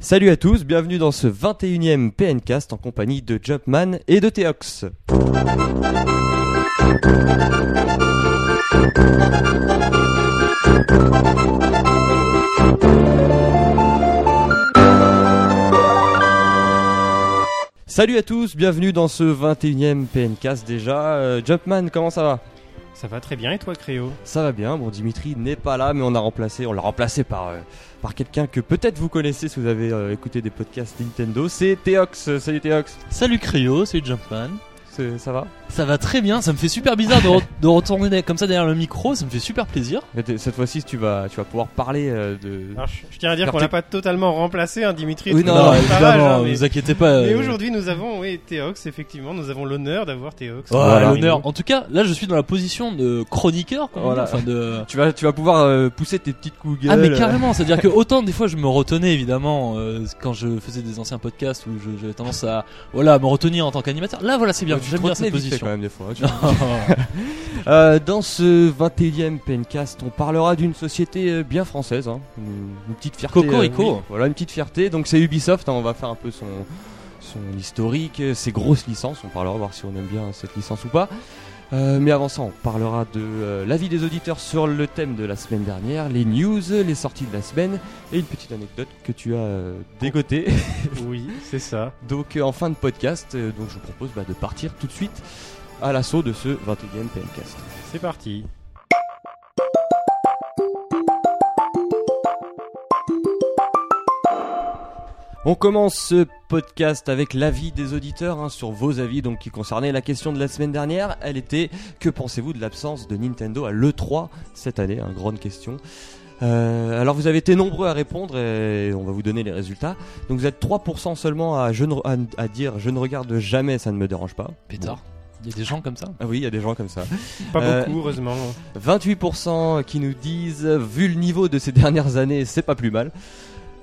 Salut à tous, bienvenue dans ce 21e PNcast en compagnie de Jumpman et de Théox. Salut à tous, bienvenue dans ce 21e PNcast déjà. Euh, Jumpman, comment ça va? Ça va très bien et toi Créo? Ça va bien, bon Dimitri n'est pas là mais on a remplacé, on l'a remplacé par, euh, par quelqu'un que peut-être vous connaissez si vous avez euh, écouté des podcasts Nintendo, c'est Théox. Salut Théox, Salut Cryo, c'est Jumpman. Ça va? Ça va très bien, ça me fait super bizarre de, re- de retourner comme ça derrière le micro, ça me fait super plaisir. Mais t'es- Cette fois-ci tu vas, tu vas pouvoir parler euh, de... Alors, je, je tiens à dire qu'on l'a pas totalement remplacé, hein, Dimitri. Oui, non, non, évidemment, hein, mais, vous inquiétez pas. mais euh, aujourd'hui nous avons, oui, Théox, effectivement, nous avons l'honneur d'avoir Théox. oh, Voilà. l'honneur. En tout cas, là je suis dans la position de chroniqueur, on Voilà. dit, enfin de. Tu vas, tu vas pouvoir euh, pousser tes petites coups Ah mais carrément, c'est-à-dire que autant des fois je me retenais évidemment euh, quand je faisais des anciens podcasts où j'avais tendance à voilà me retenir en tant qu'animateur. Là voilà c'est bien, j'aime bien cette vite fait, position. quand même des fois. tu- Euh, dans ce 21e PNcast, on parlera d'une société euh, bien française, hein, une, une petite fierté. Cocorico. oui, voilà, une petite fierté. Donc c'est Ubisoft, hein, on va faire un peu son, son historique, euh, ses grosses licences. On parlera voir si on aime bien cette licence ou pas. Euh, mais avant ça, on parlera de euh, l'avis des auditeurs sur le thème de la semaine dernière, les news, les sorties de la semaine et une petite anecdote que tu as euh, dégotée. Oui, c'est ça. Donc euh, en fin de podcast, euh, donc je vous propose bah, de partir tout de suite à l'assaut de ce 21e PNcast. C'est parti. On commence ce podcast avec l'avis des auditeurs hein, sur vos avis donc qui concernaient la question de la semaine dernière. Elle était que pensez-vous de l'absence de Nintendo à l'E3 cette année hein, Grande question. Euh, alors vous avez été nombreux à répondre et on va vous donner les résultats. Donc vous êtes 3% seulement à, je ne- à, à dire je ne regarde jamais, ça ne me dérange pas. Pétard. Il y a des gens comme ça? Ah oui, il y a des gens comme ça. Pas Euh, beaucoup, heureusement. 28% qui nous disent vu le niveau de ces dernières années, c'est pas plus mal.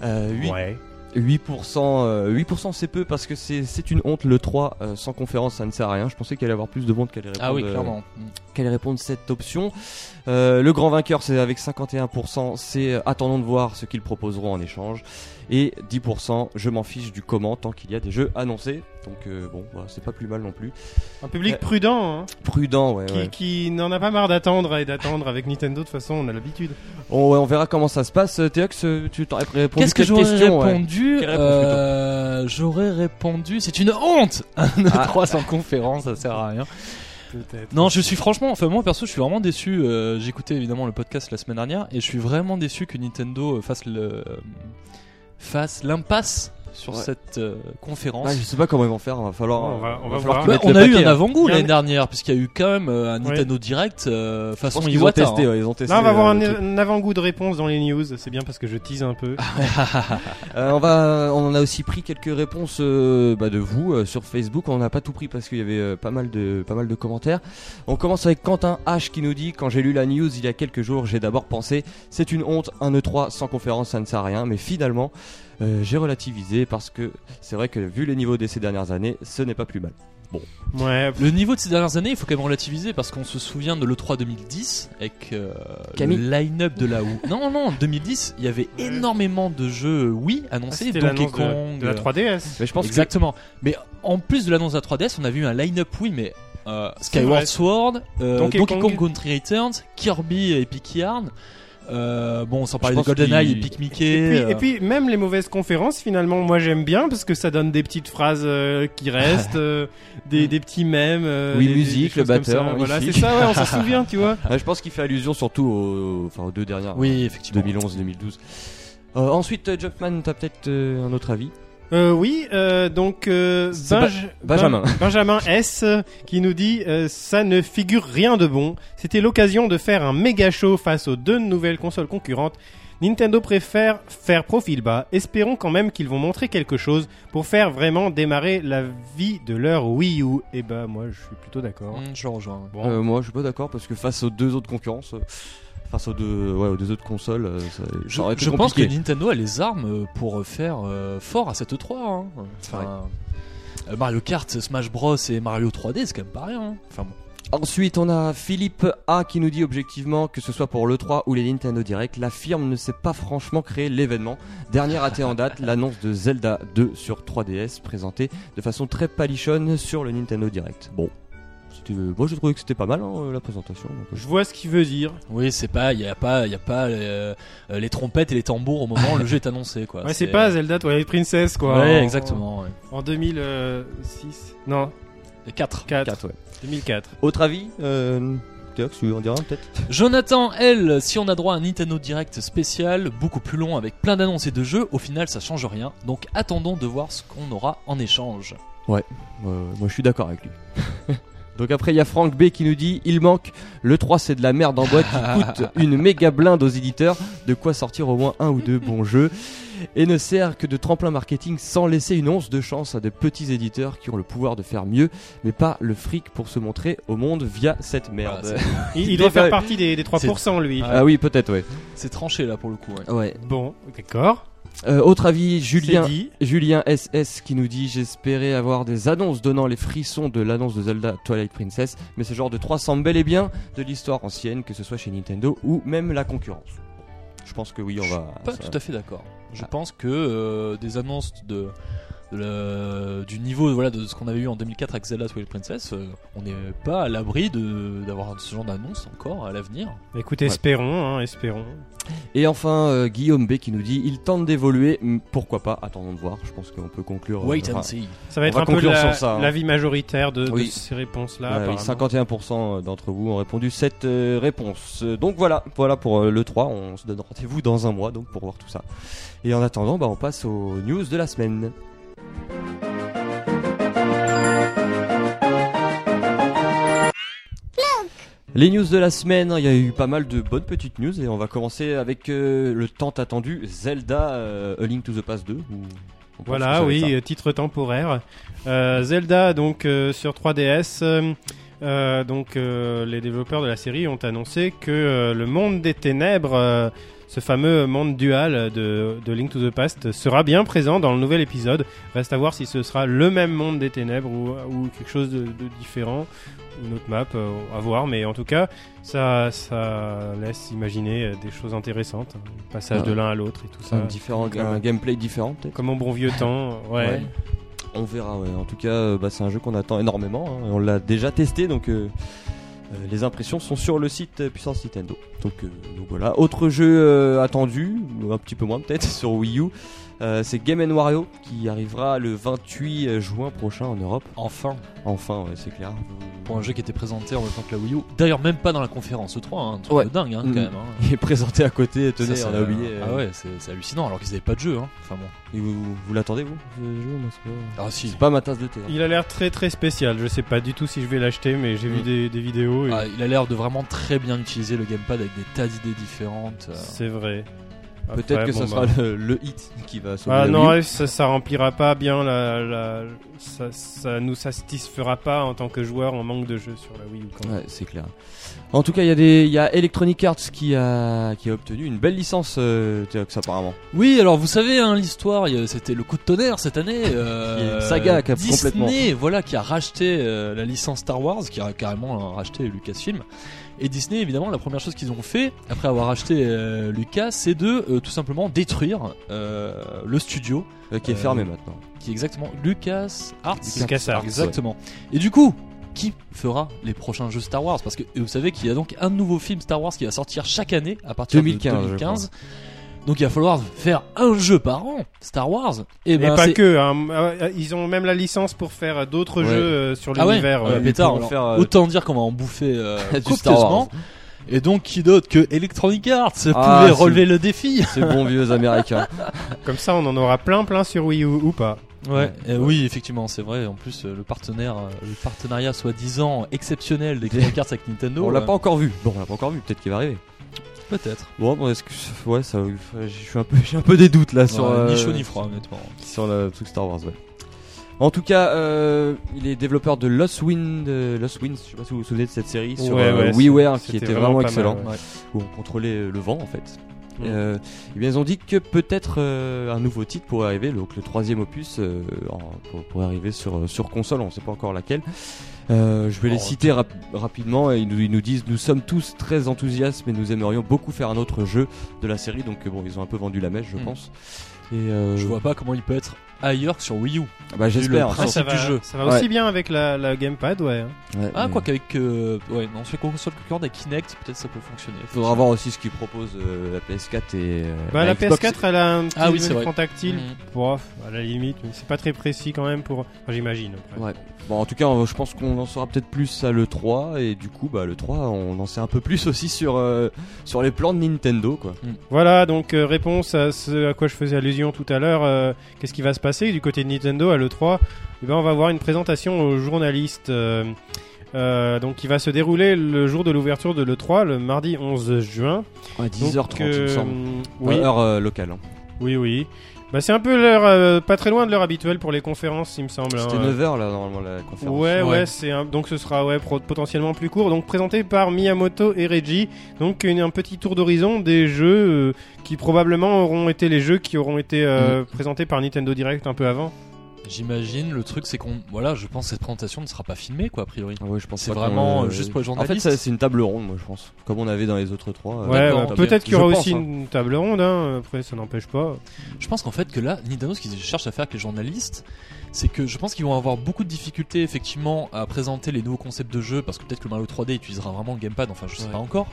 Euh, 8, Ouais. 8%, euh, 8% c'est peu parce que c'est c'est une honte le 3 euh, sans conférence ça ne sert à rien. Je pensais qu'il allait avoir plus de monde qui allait répondre, Ah oui euh, clairement. qui allait répondre cette option. Euh, le grand vainqueur c'est avec 51%, c'est euh, attendons de voir ce qu'ils proposeront en échange. Et 10% je m'en fiche du comment tant qu'il y a des jeux annoncés. Donc euh, bon voilà, c'est pas plus mal non plus. Un public Ouais. prudent, hein, Prudent ouais. qui, ouais. qui n'en a pas marre d'attendre et d'attendre avec Nintendo. De toute façon, on a l'habitude. On, ouais, on verra comment ça se passe. Euh, Théox, euh, tu t'aurais répondu Qu'est-ce que j'aurais ouais répondu Euh, J'aurais répondu, c'est une honte Un Ah. 3 sans conférence, ça sert à rien. Peut-être. Non, je suis franchement, enfin moi perso, je suis vraiment déçu. euh, J'écoutais évidemment le podcast la semaine dernière et je suis vraiment déçu que Nintendo euh, fasse le euh, fasse l'impasse sur Ouais. cette euh, conférence. Ah, je sais pas comment ils vont faire. Il va falloir. On va- on il va falloir Bah, on a eu un hein. avant-goût l'année dernière puisqu'il y a eu quand même euh, un Nintendo Direct euh, façon pense qu'ils ont testé. hein. ouais, ils ont testé. Là, on va euh, avoir le un, avant-goût de réponse dans les news. C'est bien parce que je tease un peu. Euh, on va, on a aussi pris quelques réponses euh, bah, de vous euh, sur Facebook. On n'a pas tout pris parce qu'il y avait euh, pas mal de, pas mal de commentaires. On commence avec Quentin H qui nous dit quand j'ai lu la news il y a quelques jours, j'ai d'abord pensé c'est une honte, un E3 sans conférence, ça ne sert à rien. Mais finalement, euh, j'ai relativisé parce que c'est vrai que vu les niveaux de ces dernières années, ce n'est pas plus mal. Ouais. Le niveau de ces dernières années, il faut quand même relativiser parce qu'on se souvient de l'E3 2010 avec euh, le line-up de la Wii. Non, non, 2010, il y avait énormément de jeux Wii annoncés, C'était Donkey de, Kong. de la euh, 3DS. Mais je pense Exactement. Mais en plus de l'annonce de la 3DS, on a vu un line-up Wii, mais euh, Skyward. Sword, euh, Donkey Donkey, Kong. Kong. Country Returns, Kirby Epic Yarn. Euh, bon, sans parler de GoldenEye, qu'il- Epic Et Mickey. puis, euh, et puis, même les mauvaises conférences, finalement, moi j'aime bien parce que ça donne des petites phrases euh, qui restent, euh, des, des petits mèmes. euh, Oui, des- musique, des le batteur. Voilà, c'est ça, ouais, on s'en souvient, tu vois. euh, je pense qu'il fait allusion surtout aux, enfin, aux deux dernières. Oui, effectivement. 2011-2012. Euh, ensuite, euh, Jumpman, t'as peut-être euh, un autre avis? Euh, oui, euh, donc euh, Benjamin. Ben- Benjamin S euh, qui nous dit euh, ça ne figure rien de bon. C'était l'occasion de faire un méga show face aux deux nouvelles consoles concurrentes. Nintendo préfère faire profil bas. Espérons quand même qu'ils vont montrer quelque chose pour faire vraiment démarrer la vie de leur Wii U. Et bah moi je suis plutôt d'accord. Hum, je rejoins. Bon. Euh, Moi, je suis pas d'accord parce que face aux deux autres concurrences, euh, face aux deux, ouais, aux deux autres consoles, euh, ça, Je, pense que. Nintendo a les armes euh, pour faire euh, fort à cette E3. Hein. Enfin, euh, Mario Kart, Smash Bros et Mario 3D, c'est quand même pas rien. hein. Enfin bon. Ensuite, on a Philippe A qui nous dit objectivement que ce soit pour l'E3 ou les Nintendo Direct, la firme ne sait pas franchement créer l'événement. Dernier raté en date, l'annonce de Zelda 2 sur 3DS présentée de façon très palichonne sur le Nintendo Direct. Bon, c'était- moi j'ai trouvé que c'était pas mal hein, la présentation. donc, euh, Je vois ce qu'il veut dire. Oui, c'est pas, il y a pas, il y a pas euh, euh, les trompettes et les tambours au moment où le jeu est annoncé, quoi. Ouais, c'est pas Zelda Twilight Princess quoi. Ouais, En- exactement. Ouais. En 2006. Non, Et 4. 4. quatre, ouais. 2004. Autre avis euh, en diras un, peut-être? Jonathan, elle, si on a droit à un Nintendo Direct spécial, beaucoup plus long avec plein d'annonces et de jeux, au final ça change rien. Donc attendons de voir ce qu'on aura en échange. Euh, moi je suis d'accord avec lui. Donc après il y a Franck B qui nous dit il manque le 3 c'est de la merde en boîte qui coûte une méga blinde aux éditeurs, de quoi sortir au moins un ou deux bons jeux et ne sert que de tremplin marketing sans laisser une once de chance à de petits éditeurs qui ont le pouvoir de faire mieux mais pas le fric pour se montrer au monde via cette merde. Voilà, Il, il doit faire partie des, des 3% lui. Ah oui peut-être ouais. C'est tranché là pour le coup. ouais. Ouais. Bon, d'accord. Euh, autre avis Julien. Julien SS qui nous dit J'espérais avoir des annonces donnant les frissons de l'annonce de Zelda Twilight Princess, mais ce genre de 3 semble bel et bien de l'histoire ancienne, que ce soit chez Nintendo ou même la concurrence. Je pense que oui, on va. Pas ça- tout à fait d'accord. Je Ah. pense que euh, des annonces de, de la- du niveau voilà, de ce qu'on avait eu en 2004 avec Zelda Twilight Princess, euh, on n'est pas à l'abri de- d'avoir ce genre d'annonce encore à l'avenir. Écoute, Ouais. espérons, hein, espérons. Et enfin, euh, Guillaume B qui nous dit Il tente d'évoluer, pourquoi pas Attendons de voir. Je pense qu'on peut conclure. euh, Wait enfin, and see. Ça va être un peu conclure la- sur ça, hein. l'avis majoritaire de, ces réponses-là. Ouais, oui, apparemment. 51% d'entre vous ont répondu cette euh, réponse. Donc voilà, voilà pour euh, le 3. On se donne rendez-vous dans un mois donc pour voir tout ça. Et en attendant, bah, on passe aux news de la semaine. Les news de la semaine, il y a eu pas mal de bonnes petites news et on va commencer avec euh, le tant attendu Zelda euh, A Link to the Past 2. ou- on pense que Voilà, oui, euh, titre temporaire. Euh, Zelda, donc sur 3DS. euh, euh, donc les développeurs de la série ont annoncé que le monde des ténèbres, ce fameux monde dual de, de Link to the Past, sera bien présent dans le nouvel épisode. Reste à voir si ce sera le même monde des ténèbres ou, ou quelque chose de, de différent, ou une autre map, euh, à voir. Mais en tout cas, ça, ça laisse imaginer euh, des choses intéressantes, le passage Ouais. de l'un à l'autre et tout ça. un, différent, Donc, un gameplay différent peut-être. Comme au bon vieux temps, ouais. Ouais. On verra, ouais. En tout cas, euh, bah, c'est un jeu qu'on attend énormément. hein. On l'a déjà testé, donc euh, les impressions sont sur le site euh, Puissance Nintendo. Donc, euh, donc voilà. Autre jeu euh, attendu, un petit peu moins peut-être, sur Wii U. euh, c'est Game Wario qui arrivera le 28 juin prochain en Europe. Enfin, Enfin, ouais, c'est clair. pour un jeu qui était présenté en même temps que la Wii U. D'ailleurs, même pas dans la conférence E3, hein, un truc Ouais. de dingue hein, quand même. hein. Il est présenté à côté, tenez, Ça, on c'est- a oublié. euh, Ah ouais, c'est hallucinant alors qu'ils avaient pas de jeu. Hein. Enfin bon. Et vous, vous l'attendez, vous jeu Ah si. C'est pas ma tasse de thé. hein. Il a l'air très très spécial. Je sais pas du tout si je vais l'acheter, mais j'ai vu Mm. des, des vidéos. et Ah, il a l'air de vraiment très bien utiliser le gamepad avec des tas d'idées différentes. euh. C'est vrai. Peut-être que bon, ce bah. sera le, le hit qui va sauver Ah la non, ouais, ça, ça remplira pas bien la, la- ça, ça nous satisfera pas en tant que joueur en manque de jeux sur la Wii U. Ouais, c'est clair. En tout cas, il y a des, il y a Electronic Arts qui a, qui a obtenu une belle licence, euh, Théox, apparemment. Oui, alors vous savez, hein, l'histoire, il y a- c'était le coup de tonnerre cette année. euh, saga qui a Disney, complètement- voilà, qui a racheté euh, la licence Star Wars, qui a carrément racheté Lucasfilm. Et Disney, évidemment, la première chose qu'ils ont fait après avoir racheté euh, Lucas, c'est de euh, tout simplement détruire euh, le studio, euh, qui est Euh, fermé maintenant. qui est exactement Lucas Arts. Lucas Arts, exactement. Et du coup, qui fera les prochains jeux Star Wars? Parce que vous savez qu'il y a donc un nouveau film Star Wars qui va sortir chaque année à partir 2015, de je 2015. Donc il va falloir faire un jeu par an, Star Wars. Et Et ben pas c'est- que. hein. Ah, Ils ont même la licence pour faire d'autres Ouais. jeux euh, sur Ah ouais, l'univers. ouais, euh, pétard, alors, faire, euh, autant dire qu'on va en bouffer euh, Du Star Wars. copieusement. Et donc qui d'autre que Electronic Arts Ah, pouvait relever le défi Ces bons vieux américains. Comme ça, on en aura plein plein sur Wii U ou pas. Ouais, euh, oui, effectivement, c'est vrai. En plus, euh, le partenaire, euh, le partenariat soi-disant exceptionnel d'Electronic Arts avec Nintendo. on l'a euh, pas encore vu. Bon, on l'a pas encore vu. Peut-être qu'il va arriver. Peut-être. Bon, bon, est-ce que, ouais, ça, je suis un peu, j'ai un peu des doutes là sur, Ouais, euh, Ni chaud ni froid, honnêtement. sur le truc Star Wars. Ouais. En tout cas, euh, il est développeur de Lost Wind, euh, Lost Winds. Je sais pas si vous vous souvenez de cette série sur Ouais, euh, ouais, WiiWare qui c'était était vraiment pas mal, excellent, ouais. où on contrôlait euh, le vent en fait. Mm. Euh, eh bien, ils ont dit que peut-être euh, un nouveau titre pourrait arriver, donc le troisième opus euh, pourrait arriver sur, sur console, on ne sait pas encore laquelle. Euh, je vais les Oh, citer rap- rapidement et ils nous, ils nous disent nous sommes tous très enthousiastes mais nous aimerions beaucoup faire un autre jeu de la série donc euh, bon ils ont un peu vendu la mèche je Mm. pense et euh, Je vois pas comment il peut être ailleurs que sur Wii U. bah j'espère le Ah, principe ça va, du jeu. ça va Ouais. aussi bien avec la, la gamepad, ouais. hein. Ouais, Ah, mais quoi qu'avec. euh, ouais, non, sur console concurrente avec Kinect, peut-être ça peut fonctionner. faudra voir aussi ce qu'ils proposent euh, la PS4 et euh, Bah, la Xbox. PS4, elle a un petit Ah oui, c'est écran vrai. tactile. Bon, à la limite, mais c'est pas très précis quand même pour. Enfin, j'imagine. après. Ouais. Bon, en tout cas, je pense qu'on en saura peut-être plus à l'E3 et du coup, bah, l'E3, on en sait un peu plus aussi sur, euh, sur les plans de Nintendo, quoi. Voilà, donc euh, réponse à ce à quoi je faisais allusion tout à l'heure. euh, Qu'est-ce qui va se passer du côté de Nintendo à l'E3 Eh ben, On va avoir une présentation aux journalistes. donc, qui va se dérouler le jour de l'ouverture de l'E3, le mardi 11 juin. Ouais, Donc, 10h30, il me semble. oui, heure locale. hein. oui, oui. Bah, c'est un peu l'heure, euh, pas très loin de l'heure habituelle pour les conférences, il me semble. C'était hein. 9h là, normalement, la conférence. Ouais, ouais, Ouais. c'est un- donc ce sera ouais pro- potentiellement plus court. Donc présenté par Miyamoto et Reggie. Donc une- un petit tour d'horizon des jeux euh, qui probablement auront été les jeux qui auront été euh, Mm. présentés par Nintendo Direct un peu avant. J'imagine, le truc c'est qu'on. Voilà, je pense que cette présentation ne sera pas filmée, quoi, a priori. Ah ouais, je pense C'est vraiment, euh, juste pour les En fait, journalistes c'est une table ronde, moi, je pense. Comme on avait dans les autres 3. ouais, bon, peut-être qu'il y aura Je pense, aussi hein. une table ronde. Hein. Après, ça n'empêche pas. Je pense qu'en fait que là, Nintendo, ce qu'ils cherchent à faire avec les journalistes, c'est que je pense qu'ils vont avoir beaucoup de difficultés effectivement à présenter les nouveaux concepts de jeu parce que peut-être que le Mario 3D utilisera vraiment le gamepad, enfin je sais Ouais. pas encore.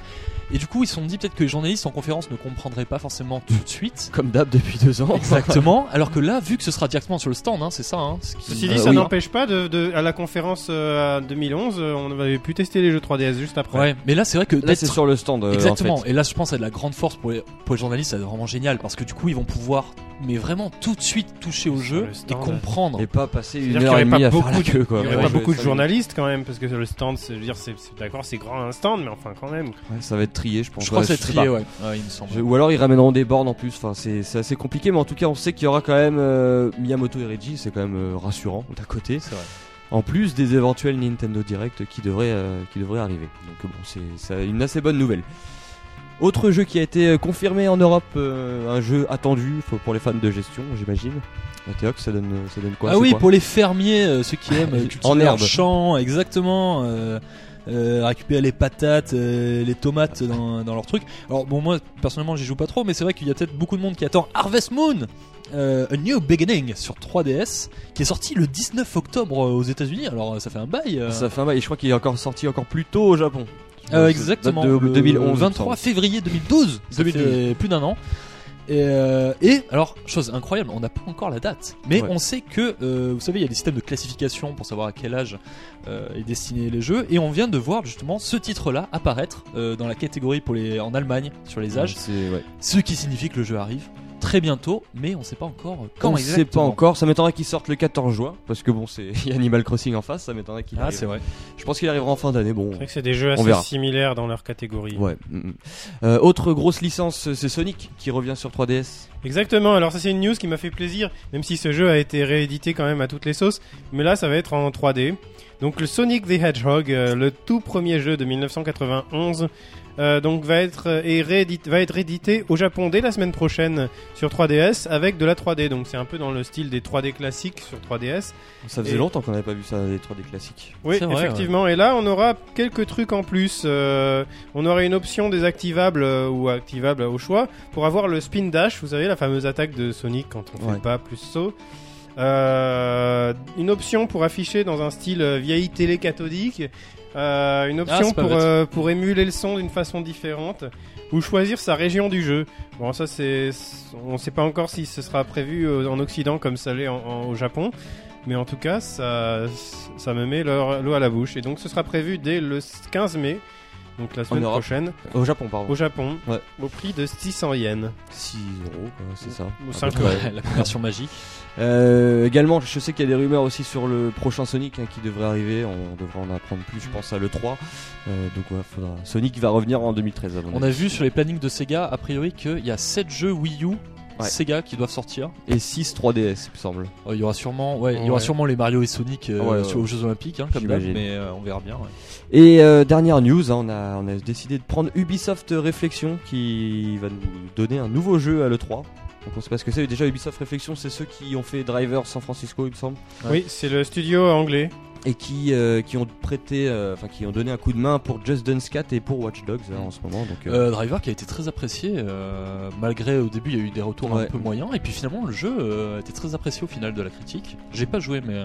Et du coup, ils se sont dit peut-être que les journalistes en conférence ne comprendraient pas forcément tout de suite. Comme d'hab depuis deux ans. Exactement. Alors que là, vu que ce sera directement sur le stand, hein, c'est ça. Hein, ce qui- Ceci Euh, dit, ça oui. n'empêche pas de, de- à la conférence euh, à 2011, euh, on avait pu tester les jeux 3DS juste après. Ouais, mais là c'est vrai que Là, c'est sur le stand. euh, Exactement. en fait. Et là, je pense à de la grande force pour les, pour les journalistes, ça va être vraiment génial parce que du coup, ils vont pouvoir, mais vraiment tout de suite toucher au jeu et comprendre. Et pas passer une heure et aurait pas demie à faire beaucoup la de- queue, quoi. Il n'y aurait Ouais, pas beaucoup de journalistes quand même, parce que le stand, c'est je veux dire, c'est c'est- d'accord, c'est grand un stand, mais enfin quand même. Ouais, ça va être trié, je pense. Je crois Ouais, que c'est trié, ouais. Ouais, il me semble. Je- Ou alors ils ramèneront des bornes en plus. Enfin, c'est c'est assez compliqué, mais en tout cas, on sait qu'il y aura quand même euh, Miyamoto et Reggie. C'est quand même euh, rassurant d'un côté. C'est vrai. En plus des éventuels Nintendo Direct qui devraient euh, qui devraient arriver. Donc bon, c'est c'est une assez bonne nouvelle. Autre jeu qui a été euh, confirmé en Europe, euh, un jeu attendu pour les fans de gestion, j'imagine. Théox, ça donne ça donne quoi? Ah oui, quoi? pour les fermiers, euh, ceux qui aiment cultiver En leur herbe. champ, exactement. euh, récupérer les patates, euh, les tomates dans, dans leur truc. Alors bon, moi personnellement, j'y joue pas trop, mais c'est vrai qu'il y a peut-être beaucoup de monde qui attend Harvest Moon. euh, A New Beginning sur 3DS qui est sorti le 19 octobre aux États-Unis alors ça fait un bail. Ça fait un bail. Et je crois qu'il est encore sorti encore plus tôt au Japon. Euh, exactement. de le 2011. il me 23 semble. février 2012. Ça 2012. fait plus d'un an. Et, euh, et alors, chose incroyable, on n'a pas encore la date, mais Ouais. on sait que, euh, vous savez, il y a des systèmes de classification pour savoir à quel âge euh, est destiné les jeux, et on vient de voir justement ce titre-là apparaître dans la catégorie pour les en Allemagne sur les âges, ouais. ce qui signifie que le jeu arrive très bientôt, mais on ne sait pas encore quand on ne sait pas exactement. encore. Ça m'étonnerait qu'il sorte le 14 juin parce que bon, c'est il y a Animal Crossing en face. Ça m'étonnerait qu'il Ah, arrive. c'est vrai. Je pense qu'il arrivera en fin d'année. Bon. C'est vrai que c'est des jeux On assez verra. similaires dans leur catégorie. Ouais. mm, mm. Euh, autre grosse licence, c'est Sonic qui revient sur 3DS. Exactement, alors ça c'est une news qui m'a fait plaisir, même si ce jeu a été réédité quand même à toutes les sauces, mais là ça va être en 3D. Donc le Sonic the Hedgehog, euh, le tout premier jeu de 1991, euh, donc va être, euh, et réédit- va être réédité au Japon dès la semaine prochaine sur 3DS avec de la 3D. Donc c'est un peu dans le style des 3D classiques sur 3DS. Ça faisait Et- longtemps qu'on n'avait pas vu ça les 3D classiques. Oui, vrai, effectivement. Et là, on aura quelques trucs en plus. Euh, on aura une option désactivable euh, ou activable au choix pour avoir le spin dash. Vous savez, la fameuse attaque de Sonic quand on Ouais. fait pas plus saut. Euh, une option pour afficher dans un style euh, vieille télé cathodique. Euh, une option c'est pas pour, euh, pour émuler le son d'une façon différente ou choisir sa région du jeu. Bon, ça c'est, on sait pas encore si ce sera prévu euh, en Occident comme ça l'est en- en- au Japon, mais en tout cas ça, ça me met l'eau à la bouche. Et donc ce sera prévu dès le 15 mai, donc la semaine prochaine, Au Japon, pardon. au Japon, Ouais. au prix de 600 yens. 6 euros, quoi, c'est ça. Ou À cinq peu près. Ouais, la conversion magique. Euh, également, je sais qu'il y a des rumeurs aussi sur le prochain Sonic hein, qui devrait arriver. On devrait en apprendre plus, je pense, à l'E3. Euh, donc, ouais, faudra... Sonic va revenir en 2013. À mon On a vu sur les plannings de Sega, a priori, qu'il y a 7 jeux Wii U Ouais. Sega qui doivent sortir. Et 6 3DS, il me semble. Euh, Il y aura sûrement, ouais, il y aura sûrement les Mario et Sonic euh, Ouais, ouais. sur- aux Jeux Olympiques, hein, comme d'hab, mais euh, on verra bien. ouais. Et euh, dernière news, hein, on, a, on a décidé de prendre Ubisoft Réflexion qui va nous donner un nouveau jeu à l'E3. Donc on sait pas ce que c'est. Déjà Ubisoft Réflexion, c'est ceux qui ont fait Driver San Francisco, il me semble. Ouais. Oui, c'est le studio anglais et qui euh, qui ont prêté, euh, enfin qui ont donné un coup de main pour Just Dance 4 et pour Watch Dogs hein, en ce moment. Donc euh, Euh, Driver qui a été très apprécié, euh, malgré au début il y a eu des retours Ouais. un peu moyens, et puis finalement le jeu euh, a été très apprécié au final de la critique. J'ai pas joué, mais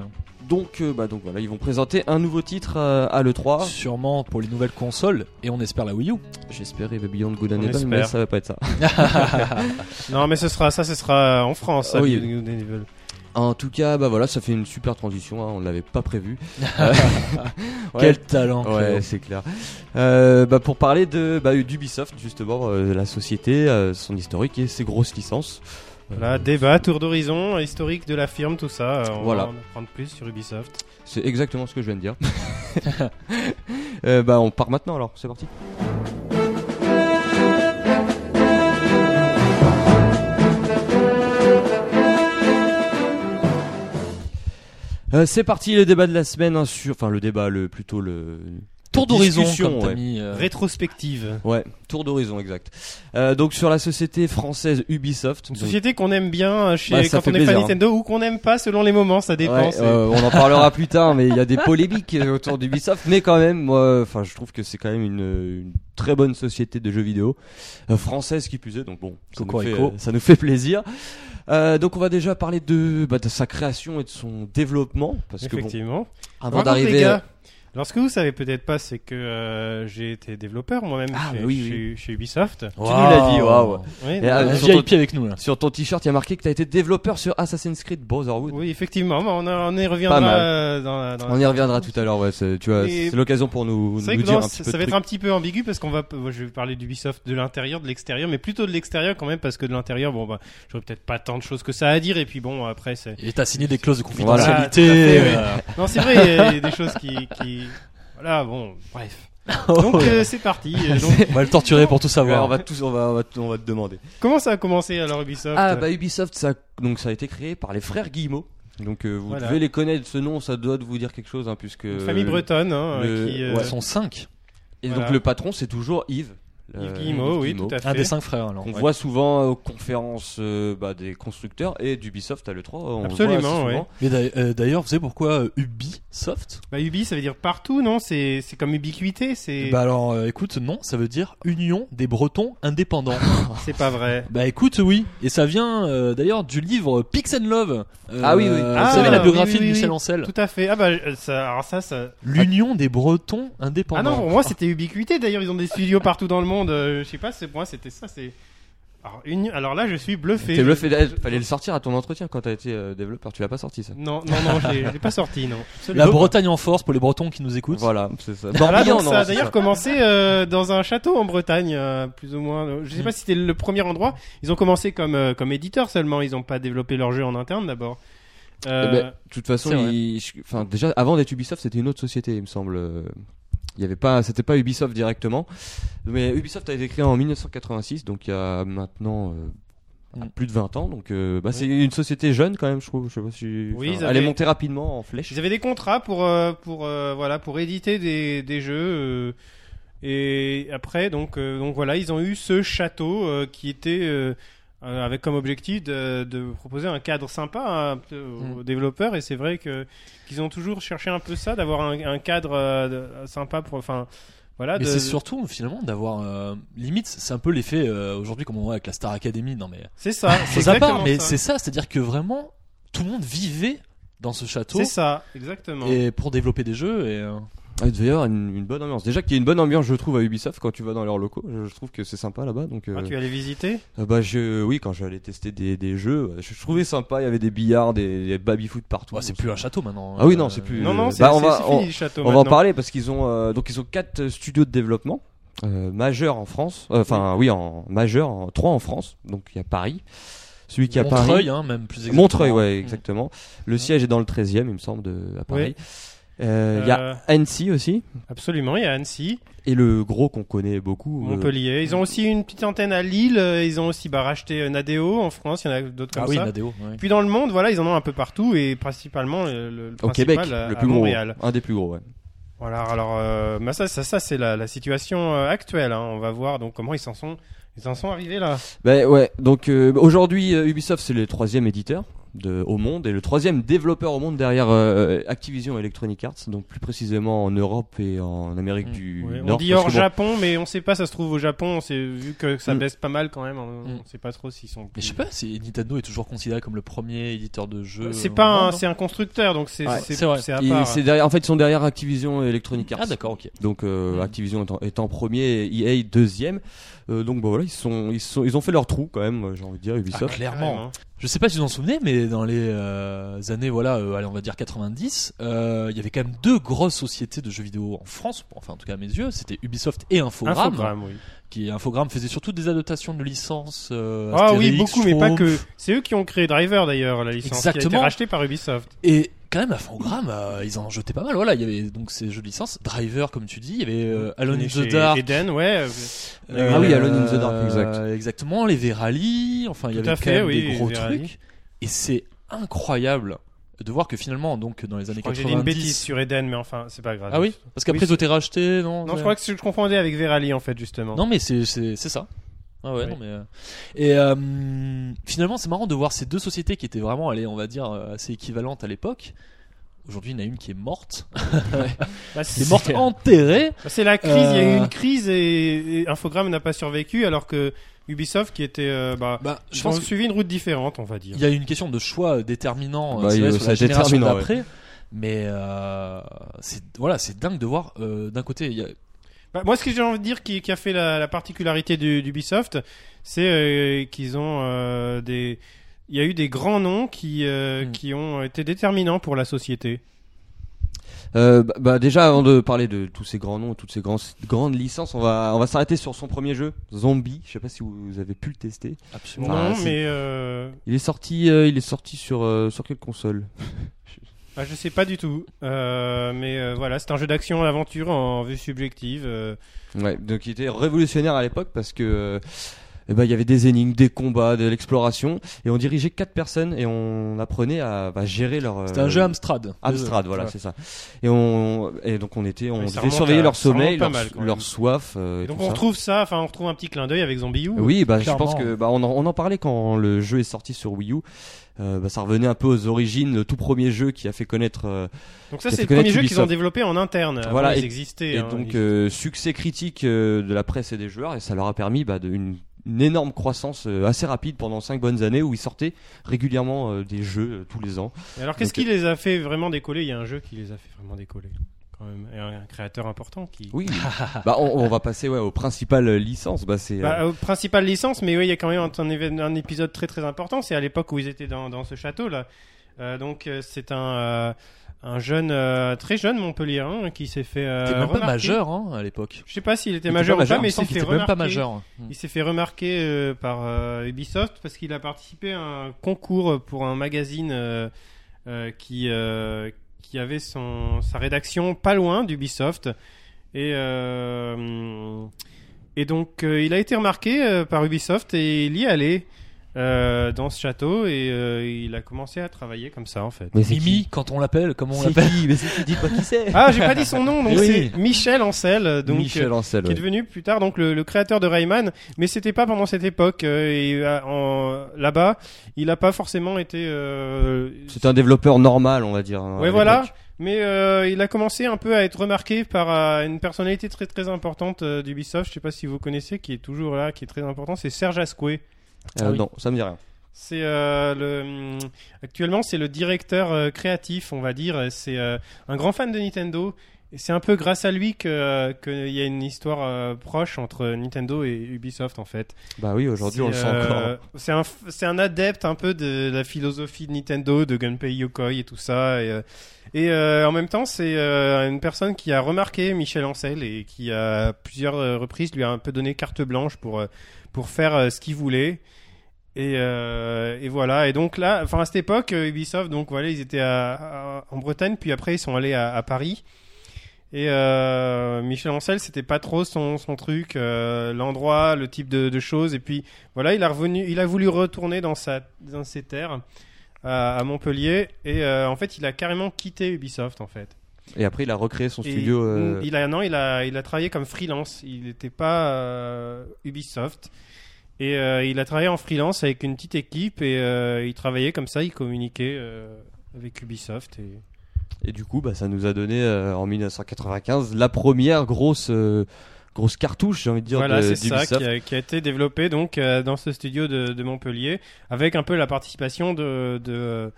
donc euh, bah donc voilà, ils vont présenter un nouveau titre euh, à l'E3. sûrement pour les nouvelles consoles, et on espère la Wii U. J'espère il va Beyond Good and Evil, mais ça va pas être ça. Non, mais ce sera ça, ce sera en France. Oui. Beyond Good and Evil. En tout cas, bah voilà, ça fait une super transition. hein, on l'avait pas prévu. Ouais. Quel talent Ouais, c'est clair. Euh, bah, pour parler de bah, d'Ubisoft justement, euh, la société, euh, son historique et ses grosses licences. Voilà, débat, tour d'horizon, historique de la firme, tout ça. euh, On Voilà. va en apprendre plus sur Ubisoft. C'est exactement ce que je viens de dire. Euh, bah on part maintenant alors, c'est parti. Euh, c'est parti le débat de la semaine hein, sur, enfin le débat, le plutôt le Tour d'horizon, comme t'as ouais. mis. euh, Rétrospective. Ouais, tour d'horizon exact. Euh, donc sur la société française Ubisoft. Une société qu'on aime bien euh, chez, Bah, quand on est fan plaisir, hein. Nintendo ou qu'on n'aime pas selon les moments, ça dépend. Ouais, euh, on en parlera plus tard, mais il y a des polémiques autour d'Ubisoft. Mais quand même, moi, enfin, je trouve que c'est quand même une, une très bonne société de jeux vidéo euh, française qui plus est. Donc bon, ça, nous fait, Cocorico. euh, ça nous fait plaisir. Euh, donc on va déjà parler de, bah, de sa création et de son développement, parce que bon, Effectivement. avant d'arriver, gars, alors ce que vous savez peut-être pas, c'est que euh, j'ai été développeur moi-même Ah, chez, bah oui, chez- chez Ubisoft. Tu nous l'as dit, waouh. Oui, VIP avec nous là. sur ton t-shirt, il y a marqué que tu as été développeur sur Assassin's Creed Brotherhood. oui, effectivement, mais on, a- on y reviendra euh, dans, la- dans On y reviendra tout à l'heure, ouais. c'est- Tu vois, Et- c'est l'occasion pour nous, C'est vrai nous que dire non, un petit ça, peu ça de va être un petit peu ambigu parce qu'on va, je vais parler d'Ubisoft de l'intérieur, de l'extérieur, mais plutôt de l'extérieur quand même parce que de l'intérieur, bon bah, j'aurais peut-être pas tant de choses que ça à dire et puis bon après c'est. Et t'as signé des clauses de confidentialité. Fait, euh, Non c'est vrai, il y a des choses qui, qui, voilà bon, bref. Donc oh, euh, c'est parti. Euh, donc, on va le torturer pour tout Ouais, savoir. on va tous, on va, on va, on te demander. comment ça a commencé alors Ubisoft Ah bah Ubisoft, ça, donc ça a été créé par les frères Guillemot. Donc euh, vous Voilà. devez les connaître, ce nom, ça doit vous dire quelque chose, hein, puisque Une famille bretonne hein, le- qui. euh, Ils sont 5. Et Voilà. donc le patron, c'est toujours Yves. Yves Guillemot, oui, Guillemot, tout à fait. Un des 5 frères alors. Qu'on Ouais. voit souvent aux conférences euh, bah, des constructeurs et d'Ubisoft à l'E3. on le voit Absolument, assez ouais. souvent. Mais d'ailleurs- euh, d'ailleurs, vous savez pourquoi euh, Ubisoft Bah Ubi, ça veut dire partout, non? C'est c'est comme ubiquité, c'est Bah alors, euh, écoute, non, ça veut dire Union des Bretons indépendants. c'est pas vrai. bah écoute, oui. Et ça vient euh, d'ailleurs du livre Pix and Love. Euh, Ah oui, oui. Vous Ah, savez la oui, biographie oui, de Michel. Ancel. Tout à fait. Ah bah ça, alors ça, ça. L'Union des Bretons Ah indépendants. non, pour moi c'était ubiquité. D'ailleurs, ils ont des studios partout dans le monde. euh, je sais pas, c'est pour moi c'était ça. C'est alors, une... alors là, je suis bluffé. T'es Je- bluffé, eh, fallait le sortir à ton entretien quand t'as été euh, développeur, tu l'as pas sorti ça. Non, non, non, je l'ai- je pas sorti, non. La. Bretagne en force pour les Bretons qui nous écoutent. Voilà, c'est ça. Voilà, Morbihan, donc non, ça a d'ailleurs commencé euh, dans un château en Bretagne, euh, plus ou moins. Je sais pas si c'était le premier endroit. Ils ont commencé comme euh, comme éditeur seulement. Ils ont pas développé leur jeu en interne d'abord. Euh, Eh ben, de toute façon, il- je- enfin, déjà, avant d'être Ubisoft, c'était une autre société, il me semble. Il y avait pas, c'était pas Ubisoft directement, mais Ubisoft a été créé en 1986, donc il y a maintenant euh, Mm. plus de 20 ans. Donc, euh, bah, c'est une société jeune quand même, je trouve. Je sais pas si, Oui, enfin, ils elle est montée rapidement en flèche. Ils avaient des contrats pour euh, pour voilà pour éditer des des jeux et après donc donc voilà ils ont eu ce château qui était euh, avec comme objectif de, de proposer un cadre sympa hein, aux Mm. développeurs. Et c'est vrai que qu'ils ont toujours cherché un peu ça d'avoir un, un cadre euh, sympa pour enfin voilà Mais de- c'est surtout finalement d'avoir euh, limite c'est un peu l'effet aujourd'hui comme on voit avec la Star Academy non mais c'est ça c'est à part mais c'est ça. c'est à dire que vraiment tout le monde vivait dans ce château. C'est ça exactement. Et pour développer des jeux et il devait y avoir une, une bonne ambiance. Déjà qu'il y a une bonne ambiance, je trouve, à Ubisoft quand tu vas dans leurs locaux. Je, je trouve que c'est sympa là-bas. Donc, euh, Ah, tu allais visiter? Euh, bah, je, oui, quand j'allais tester des, des jeux, je, je trouvais sympa. Il y avait des billards, des, des baby-foot partout. ouais, c'est plus un château maintenant Ah oui, non, c'est plus- non non c'est bah, on va- fini on- château On va en parler parce qu'ils ont euh, donc ils ont quatre studios de développement euh, majeurs en France. Euh, Enfin oui, en majeurs, en, trois en France. Donc il y a Paris, celui qui est à Montreuil Paris, hein, même plus exactement Montreuil, ouais, Mm. exactement. Le siège est dans le 13e, il me semble, de, à Paris. Euh, Il y a Euh, Annecy aussi absolument il y a Annecy et le gros qu'on connaît beaucoup. euh, Montpellier. Ils ont aussi une petite antenne à Lille. euh, Ils ont aussi bah, racheté euh, Nadeo en France. Il y en a d'autres comme ah oui ça. Nadeo ouais. Puis dans le monde, voilà, ils en ont un peu partout et principalement le, le au principal Québec, à, le à plus gros, Montréal. un des plus gros. Ouais. Voilà. Alors, euh, bah ça, ça, ça, c'est la, la situation euh, actuelle. hein. On va voir donc comment ils s'en sont, ils en sont arrivés là. Ben ouais, donc euh, aujourd'hui euh, Ubisoft c'est le troisième éditeur. De, au monde et le troisième développeur au monde derrière euh, Activision Electronic Arts, donc plus précisément en Europe et en Amérique Mm. du Ouais, Nord. on dit hors bon, Japon, mais on sait pas, ça se trouve au Japon, on sait, vu que ça Mm. baisse pas mal quand même, on, Mm. on sait pas trop s'ils sont. Mais je sais pas si Nintendo est toujours considéré comme le premier éditeur de jeux. C'est pas c'est un constructeur, donc c'est Ouais, c'est à part. derrière, en fait, ils sont derrière Activision Electronic Arts. Ah d'accord, ok. Donc euh, Mm. Activision étant, étant premier, EA deuxième. Euh, donc bon, voilà, ils sont, ils sont, ils ont fait leur trou quand même. J'ai envie de dire Ubisoft. Ah, clairement. Je sais pas si vous en souvenez, mais dans les euh, années, voilà, euh, allez, on va dire 90, euh, il y avait quand même deux grosses sociétés de jeux vidéo en France, enfin en tout cas à mes yeux, c'était Ubisoft et Infogrames. Infogramme, oui. Qui Infogrames faisait surtout des adaptations de licences. euh, Ah oui, beaucoup, mais pas que. C'est eux qui ont créé Driver d'ailleurs, la licence qui a été Exactement. rachetée par Ubisoft. Et quand même, Infogrames, euh, ils en jetaient pas mal. Voilà, il y avait donc ces jeux de licence, Driver comme tu dis, il y avait euh, Alone in the Dark. Eden, ouais. Ah oui, Alone in the Dark, exact. Exactement, les Verali, enfin il y avait quand fait, même oui, des gros trucs. Et c'est incroyable de voir que finalement, donc dans les Je années crois que j'ai dit une 90. bêtise sur Eden, mais enfin, c'est pas grave. Ah oui? Parce qu'après, Oui, toi t'es racheté, non? Non, je c'est- crois que je confondais avec Verali en fait, justement. Non, mais c'est c'est c'est ça. Ah ouais, Oui. non mais euh, et euh, finalement c'est marrant de voir ces deux sociétés qui étaient vraiment, allez, on va dire euh, assez équivalentes à l'époque. Aujourd'hui, il y en a une qui est morte, Bah, qui est morte enterrée. Bah, C'est la crise, il y a eu une crise et, et Infogrames n'a pas survécu alors que Ubisoft qui était euh, bah Bah, je ils pense ont suivi une route différente, on va dire. qu'il y a une question de choix déterminant Bah, il- vrai, sur la génération d'après. Mais euh, c'est voilà, c'est dingue de voir euh, d'un côté, il y a Bah, moi, ce que j'ai envie de dire qui, qui a fait la, la particularité du- d'Ubisoft, c'est euh, qu'ils ont euh, des il y a eu des grands noms qui euh, Mm. qui ont été déterminants pour la société. Euh, bah, bah, déjà avant de parler de tous ces grands noms, toutes ces grands, grandes licences, on va, on va s'arrêter sur son premier jeu, Zombie. Je sais pas si vous avez pu le tester. absolument. Ah, non, mais euh, Il est sorti, euh, il est sorti sur, euh, sur quelle console bah, je sais pas du tout. Euh, mais euh, voilà, c'est un jeu d'action aventure en vue subjective. Ouais, donc il était révolutionnaire à l'époque parce que euh, eh ben, il y avait des énigmes, des combats, de l'exploration et on dirigeait quatre personnes et on apprenait à bah, gérer leur. C'était euh, un jeu Amstrad. Amstrad, voilà, c'est ça. Et on et donc on était, on devait remonte surveiller à- leur sommeil, leur, mal, soif. euh, et et donc tout on ça. retrouve ça, enfin on retrouve un petit clin d'œil avec Zombie U. Oui, bah, je pense que bah, on, en, on en parlait quand le jeu est sorti sur Wii U. Euh, bah, ça revenait un peu aux origines, le tout premier jeu qui a fait connaître. euh, Donc ça c'est le premier jeu qu'ils ont développé en interne. Avant, Voilà, ils et- existaient. et hein, donc ils- euh, succès critique euh, de la presse et des joueurs, et ça leur a permis bah, de, une, une énorme croissance euh, assez rapide pendant cinq bonnes années où ils sortaient régulièrement euh, des jeux euh, tous les ans. Et alors qu'est-ce qui les a fait vraiment décoller? Il y a un jeu qui les a fait vraiment décoller. Et un, créateur important qui. Oui. bah on, on va passer ouais, aux principales licences. Bah c'est. Bah, euh, euh, principale licence, mais oui, il y a quand même un, épisode très très important. C'est à l'époque où ils étaient dans, dans ce château là. Euh, donc c'est un euh, un jeune euh, très jeune Montpellierin qui s'est fait. euh, même pas remarquer. majeur hein, à l'époque. Je sais pas s'il était majeur pas ou pas, mais Il il s'est fait même pas remarquer. majeur. Il s'est fait remarquer euh, par euh, Ubisoft parce qu'il a participé à un concours pour un magazine euh, qui, qui avait son, sa rédaction pas loin d'Ubisoft. Et, et donc il a été remarqué par Ubisoft et il y allait euh, dans ce château et euh, il a commencé à travailler comme ça en fait. mais Mimi, qui quand on l'appelle, comment on l'appelle qui Mais c'est qui Dites pas qui c'est. Ah, j'ai pas dit son nom, donc Oui. c'est Michel Ancel. Donc, Michel Ancel. qui est devenu plus tard donc le, le créateur de Rayman, mais c'était pas pendant cette époque. euh, et euh, là-bas, il a pas forcément été. euh, C'est un développeur normal, on va dire. hein, Ouais, voilà. mais euh, il a commencé un peu à être remarqué par euh, une personnalité très très importante euh, d'Ubisoft. Je sais pas si vous connaissez, qui est toujours là, qui est très important. C'est Serge Asquet. Euh, Ah oui. Non, ça me dit rien. C'est euh, le hum, actuellement c'est le directeur euh, créatif, on va dire. C'est euh, un grand fan de Nintendo. Et c'est un peu grâce à lui que euh, qu'il y a une histoire euh, proche entre Nintendo et Ubisoft en fait. Bah oui, aujourd'hui on le sent euh, encore. C'est un, c'est un adepte un peu de la philosophie de Nintendo, de Gunpei Yokoi et tout ça. Et, euh, et euh, en même temps, c'est euh, une personne qui a remarqué Michel Ancel et qui à plusieurs euh, reprises lui a un peu donné carte blanche pour euh, pour faire euh, ce qu'il voulait. Et, euh, et voilà. Et donc là, enfin à cette époque, euh, Ubisoft, donc voilà, ils étaient à- à- en Bretagne, puis après ils sont allés à, à Paris. Et euh, Michel Ancel, c'était pas trop son, son truc, euh, l'endroit, le type de, de choses. Et puis voilà, il a revenu, il a voulu retourner dans sa, dans ses terres à, à Montpellier. Et euh, en fait, il a carrément quitté Ubisoft en fait. Et après il a recréé son Et studio. il a non, il a il a travaillé comme freelance. Il n'était pas Ubisoft. Et il a travaillé en freelance avec une petite équipe et il travaillait comme ça, il communiquait avec Ubisoft. Et... Et du coup, bah, ça nous a donné euh, en 1995 la première grosse euh, grosse cartouche, j'ai envie de dire, Voilà, de- c'est ça qui a, qui a été développé donc euh, dans ce studio de, de Montpellier avec un peu la participation de, de,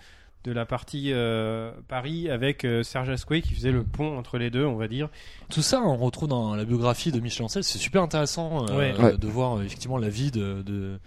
de la partie euh, Paris avec euh, Serge Asquet qui faisait le pont entre les deux, on va dire. Tout ça, on retrouve dans la biographie de Michel Ancel. C'est super intéressant euh, Ouais. Ouais. de voir effectivement la vie de, de,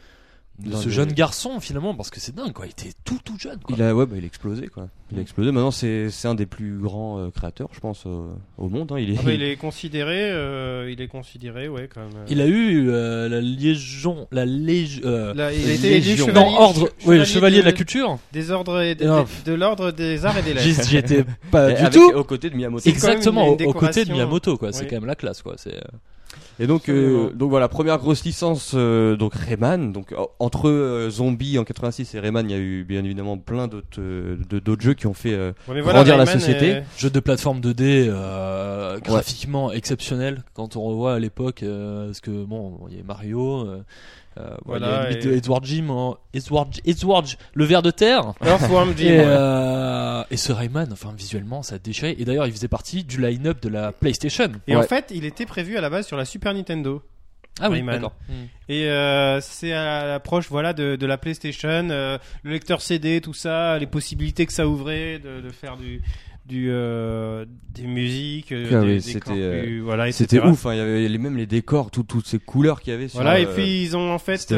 de ce jeune garçon finalement, parce que c'est dingue quoi. Il était tout tout jeune. Quoi. Il a, ouais, bah, il a explosé quoi. Il a Mm. explosé. Maintenant, c'est c'est un des plus grands euh, créateurs, je pense, au, au monde. hein. Il est. Ah bah, il est considéré, euh, il est considéré, ouais, comme. euh, Il a eu euh, la liaison, la légion. Euh, Là, il a été Légion. chevalier, non, ordre, che- oui, le chevalier de la culture. des ordres et de, Non. de- de l'ordre des arts et des lettres. j'y étais pas du avec- tout. aux côtés de Miyamoto. Quand même Exactement, aux côtés de. Miyamoto, quoi. C'est quand même la classe, quoi. C'est. Euh, Et donc, euh, donc voilà, première grosse licence, euh, donc Rayman. Donc en- entre euh, Zombie en 86 et Rayman, il y a eu bien évidemment plein d'autres euh, de- d'autres jeux qui ont fait. euh, Ouais, mais Grandir la Rayman société. est- Jeu de plateforme 2D euh, graphiquement exceptionnel quand on revoit à l'époque euh, parce que bon il y a Mario euh, bon, il y a Voilà, une bite de Edward Jim en- Edward, Edward le ver de terre. Earthworm Jim. et, euh, et ce Rayman enfin visuellement ça a déchiré. Et d'ailleurs il faisait partie du line-up de la PlayStation. Et en fait, il était prévu à la base sur la Super Nintendo. ah oui Rayman. d'accord. Et euh, c'est à l'approche voilà de, de la PlayStation, euh, le lecteur CD, tout ça, les possibilités que ça ouvrait de, de faire du du euh, des musiques, Ah des, c'était, euh, voilà, C'était ouf. hein. Il y avait les, même les décors, tout- toutes ces couleurs qu'il y avait. Sur, Voilà, et euh, puis ils ont en fait,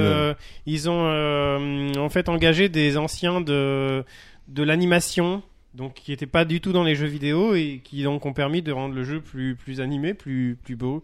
ils ont en fait engagé des anciens de de l'animation, donc qui n'étaient pas du tout dans les jeux vidéo et qui donc ont permis de rendre le jeu plus plus animé, plus plus beau.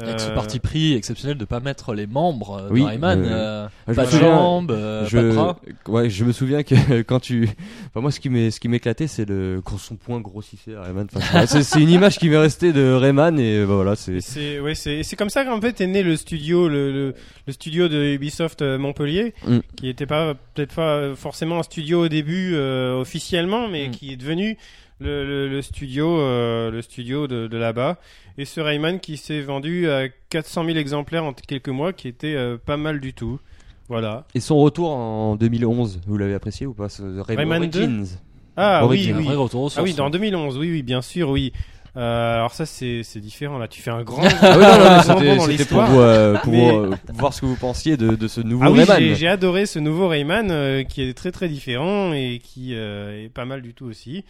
Avec ce Euh, parti pris exceptionnel de pas mettre les membres euh, Oui, Rayman euh, euh, je pas de souviens- jambes euh, je, pas de bras ouais, je me souviens que quand tu, enfin moi ce qui m'est, ce qui m'éclatait, c'est le quand son poing grossissait à Rayman. Enfin, c'est, c'est une image qui m'est restée de Rayman et euh, bah, voilà, c'est. C'est ouais, c'est c'est comme ça qu'en fait est né le studio le, le, le studio de Ubisoft euh, Montpellier Mm. qui était pas peut-être pas euh, forcément un studio au début euh, officiellement mais Mm. qui est devenu le, le, le studio euh, le studio de, de là-bas et ce Rayman qui s'est vendu à 400 000 exemplaires en quelques mois qui était euh, pas mal du tout. Voilà. Et son retour en 2011, vous l'avez apprécié ou pas ce Rayman, Rayman 2? Origins? Ah Origin, oui un oui. vrai retour Ah oui, dans 2011. Oui oui, bien sûr, oui. Euh, alors ça c'est c'est différent là, tu fais un grand Ah oui, non, non, c'était, pour, vous, euh, pour Mais- vous, euh, voir ce que vous pensiez de, de ce nouveau Ah oui, Rayman. j'ai- adoré ce nouveau Rayman euh, qui est très très différent et qui euh, est pas mal du tout aussi.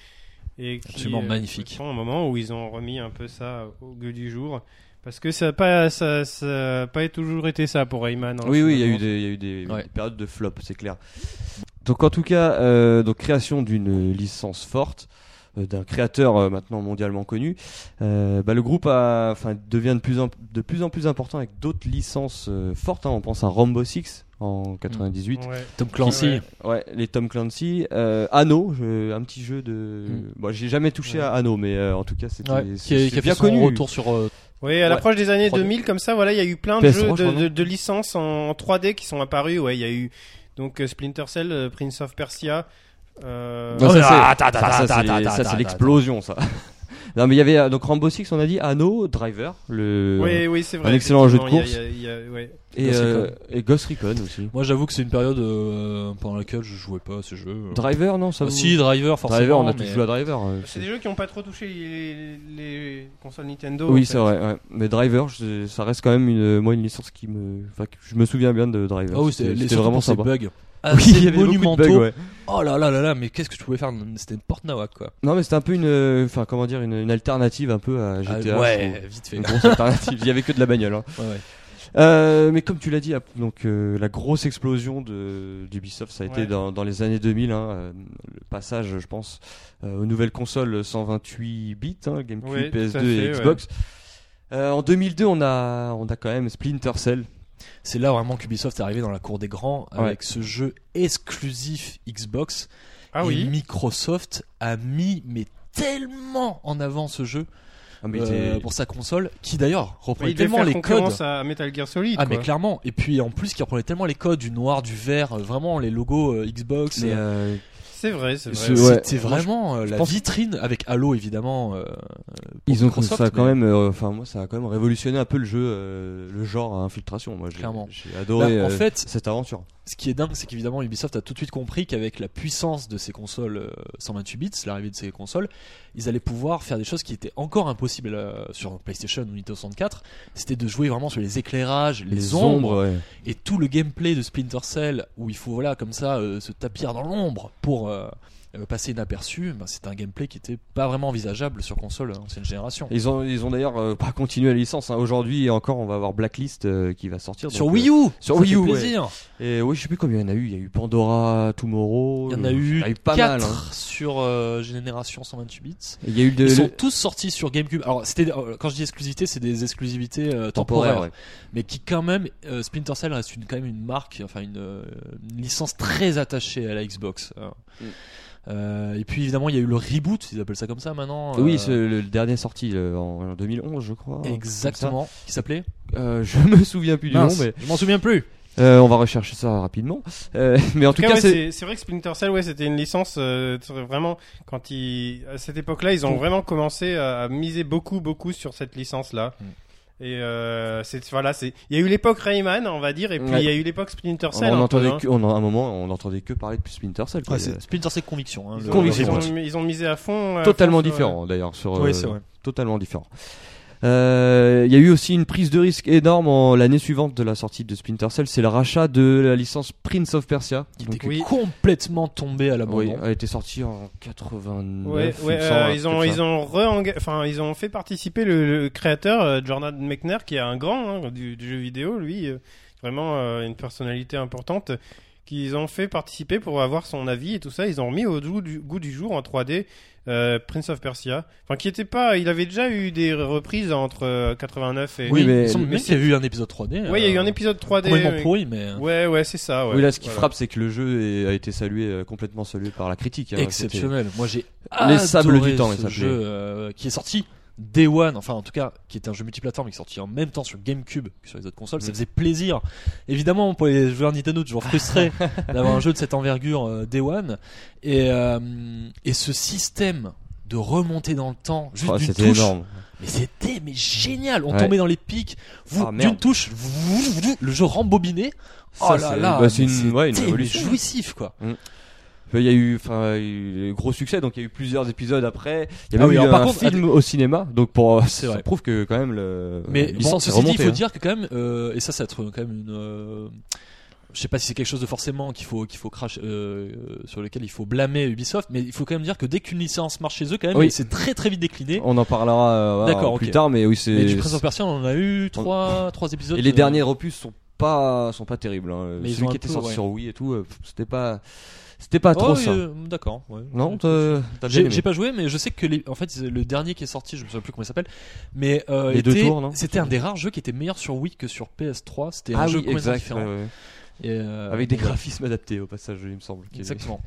Et qui, Absolument magnifique. correspond au moment où ils ont remis un peu ça au goût du jour. Parce que ça n'a pas, ça, ça a pas toujours été ça pour Rayman. hein, Oui, oui, il y a eu des, il y a eu des, Ouais. des périodes de flop, c'est clair. Donc en tout cas, euh, donc création d'une licence forte, euh, d'un créateur euh, maintenant mondialement connu. Euh, bah, le groupe a, enfin, devient de plus en, de plus en plus important avec d'autres licences euh, fortes. hein. On pense à Rambo 6 en 98. Ouais. Tom Clancy Ouais. Ouais, les Tom Clancy, euh, Anno, je- un petit jeu de. Bon, j'ai jamais touché Ouais. à Anno, mais euh, en tout cas, c'était Ouais, c'est- qui, a, c'est qui a bien fait son connu. retour sur euh, Oui, à Ouais. l'approche des années 3D. 2000, comme ça, voilà, il y a eu plein de PS3, jeux de, non de, de licences en 3D qui sont apparus. Ouais, il y a eu donc euh, Splinter Cell, euh, Prince of Persia. Euh, Non, ça, c'est- Ah, l'explosion, ça. non, mais il y avait euh, donc Rambo 6, on a dit Anno, Driver, le Oui, oui, c'est vrai. un excellent jeu de il y a- course. y a- y a- ouais. Et, Ghost euh, Recon. et Ghost Recon aussi. Moi, j'avoue que c'est une période euh, pendant laquelle je jouais pas à ces jeux. Driver, non, ça Ah, vous... si, Driver, forcément. Driver, on a mais- tous joué à Driver. euh, C'est des jeux qui n'ont pas trop touché les, les consoles Nintendo. Oui, c'est vrai. Ouais. Mais Driver, je- ça reste quand même une, moi une licence qui me, enfin, je me souviens bien de Driver. Ah oui, c'était vraiment sympa. bugs. Oui, il y avait beaucoup de monumentaux. bugs, ouais. Oh là là là là, mais qu'est-ce que je pouvais faire? C'était une porte nawak quoi. Non, mais c'était un peu une, euh, enfin, comment dire, une, une alternative un peu à GTA. Ah, ouais, vite fait. Une grosse alternative. Il y avait que de la bagnole. Hein. Ouais, ouais. Euh, mais comme tu l'as dit, donc euh, la grosse explosion de d'Ubisoft, ça a été dans, dans les années 2000. Hein, euh, le passage, je pense, euh, aux nouvelles consoles 128 bits, hein, GameCube, Ouais, tout à PS2 fait, et Xbox. Euh, en 2002, on a, on a quand même Splinter Cell. C'est là vraiment qu'Ubisoft est arrivé dans la cour des grands avec ce jeu exclusif Xbox. Ah et oui. Microsoft a mis mais tellement en avant ce jeu euh, t'es- pour sa console, qui d'ailleurs Ouais, reprenait tellement les codes. à Metal Gear Solid. Ah mais quoi. clairement. Et puis en plus qui reprenait tellement les codes du noir, du vert, euh, vraiment les logos euh, Xbox. mais, euh, euh, C'est vrai, c'est Ce- vrai. ouais. C'était vraiment euh, la pense- vitrine avec Halo évidemment. euh, Ils ont Microsoft, ça a quand mais- même, euh, enfin moi ça a quand même révolutionné un peu le jeu, euh, le genre à infiltration. Moi j'ai Clairement. j'ai adoré Bah, en euh, fait, cette aventure. Ce qui est dingue, c'est qu'évidemment Ubisoft a tout de suite compris qu'avec la puissance de ces consoles euh, 128 bits, l'arrivée de ces consoles, ils allaient pouvoir faire des choses qui étaient encore impossibles euh, sur PlayStation ou Nintendo 64. C'était de jouer vraiment sur les éclairages, les, ombres, ouais. et tout le gameplay de Splinter Cell où il faut voilà comme ça euh, se tapir dans l'ombre pour euh, euh, passer inaperçu. Ben, c'était un gameplay qui était pas vraiment envisageable sur console ancienne génération. Ils ont, ils ont d'ailleurs euh, pas continué la licence. hein. Aujourd'hui encore, on va avoir Blacklist euh, qui va sortir. Sur Wii euh, U, sur ça Wii fait U, ouais. plaisir. Et oui, je sais plus combien il y en a eu. Il y a eu Pandora, Tomorrow. Il y en a euh, eu, il y a eu pas 4 mal. hein. sur euh, génération 128 bits. Il y a eu de, Ils sont tous sortis sur GameCube. Alors, c'était euh, quand je dis exclusivité, c'est des exclusivités euh, temporaire. temporaires, ouais. mais qui quand même euh, Splinter Cell reste une, quand même une marque, enfin une, euh, une licence très attachée à la Xbox. hein. Mm. Euh, et puis évidemment, il y a eu le reboot, ils appellent ça comme ça maintenant. Oui, euh, c'est le, le dernier sorti euh, en 2011, je crois. exactement. Qui s'appelait. Euh, je me souviens plus du nom, mais je m'en souviens plus. euh, on va rechercher ça rapidement. Euh, mais en tout cas, ouais, c'est vrai que Splinter Cell, ouais, c'était une licence euh, vraiment quand ils à cette époque-là, ils ont vraiment commencé à, à miser beaucoup, beaucoup sur cette licence-là. Et euh, c'est voilà, c'est il y a eu l'époque Rayman, on va dire, et puis il Ouais. y a eu l'époque Splinter on, Cell. un peu, entendait hein. que, on, à un moment, on entendait que parler de Splinter Cell. quoi. Ouais, c'est Splinter Cell Conviction. Hein, Ils le- ont, Conviction. ils, ont, ils ont misé à fond. à totalement fond sur- différent d'ailleurs sur Oui, euh, c'est vrai. totalement différent Euh, il y a eu aussi une prise de risque énorme en l'année suivante de la sortie de Splinter Cell c'est le rachat de la licence Prince of Persia Qui était oui. complètement tombé à oui, l'abandon. a été sorti en 89 Ouais, il ouais, me euh, ils ont, ils ont enfin, ils ont fait participer le, le créateur euh, Jordan Mechner, qui est un grand hein, du, du jeu vidéo, lui, euh, vraiment euh, une personnalité importante, qu'ils ont fait participer pour avoir son avis et tout ça. Ils ont remis au goût du, goût du jour en 3D euh, Prince of Persia, enfin qui était pas, il avait déjà eu des reprises entre euh, 89 et. Oui, Oui, mais- il mais qu'il y a eu un épisode 3D. Ouais, il y a eu euh, un épisode 3D. complètement mais- pourri, mais Ouais, ouais, c'est ça. Ouais. oui là ce qui Voilà. frappe c'est que le jeu est- a été salué euh, complètement salué par la critique hein. exceptionnel. Moi, j'ai Les sables du temps, ce il jeu euh, qui est sorti Day One, enfin en tout cas qui était un jeu multiplateforme qui est sorti en même temps sur GameCube que sur les autres consoles. Ça Mm. faisait plaisir. Évidemment pour les joueurs Nintendo toujours frustrés d'avoir un jeu de cette envergure euh, Day One et euh, et ce système de remonter dans le temps juste Oh, d'une touche. énorme Mais c'était mais génial. On Ouais. tombait dans les pics. Vous Ah, d'une touche, vous- vous- le jeu rembobiné. Ça, oh là c'est- là, bah, c'est une- ouais, une jouissif quoi. Il y a eu enfin gros succès donc il y a eu plusieurs épisodes après il y a Ah même oui, eu alors, par un contre, film au cinéma donc pour ça vrai. prouve que quand même le Mais bon, ceci dit, il faut hein. dire que quand même, euh, et ça, ça va être quand même une. euh, je sais pas si c'est quelque chose de forcément qu'il faut qu'il faut crash euh, sur lequel il faut blâmer Ubisoft, mais il faut quand même dire que dès qu'une licence marche chez eux, quand même, Oui. c'est très très vite décliné. On en parlera euh, D'accord, plus tard, mais oui, c'est. Du Prince of Persia, on en a eu trois trois épisodes. Et les derniers opus sont pas sont pas terribles. Hein. Celui qui était sorti ouais. sur Wii et tout, c'était pas c'était pas oh, trop ça. euh, D'accord. ouais. Non, J'ai pas joué, mais je sais que les, en fait le dernier qui est sorti, je me souviens plus comment il s'appelle, mais euh, C'était un des rares jeux qui était meilleur sur Wii que sur PS3. C'était un Ah jeu oui, complètement exact. différent. ouais, ouais. Euh, Avec des graphismes adaptés au passage, il me semble. Exactement.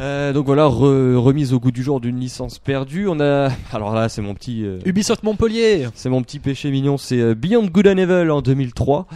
Euh, donc voilà, re- remise au goût du jour d'une licence perdue. On a, alors là, c'est mon petit, euh, Ubisoft Montpellier. c'est mon petit péché mignon. C'est euh, Beyond Good and Evil en 2003.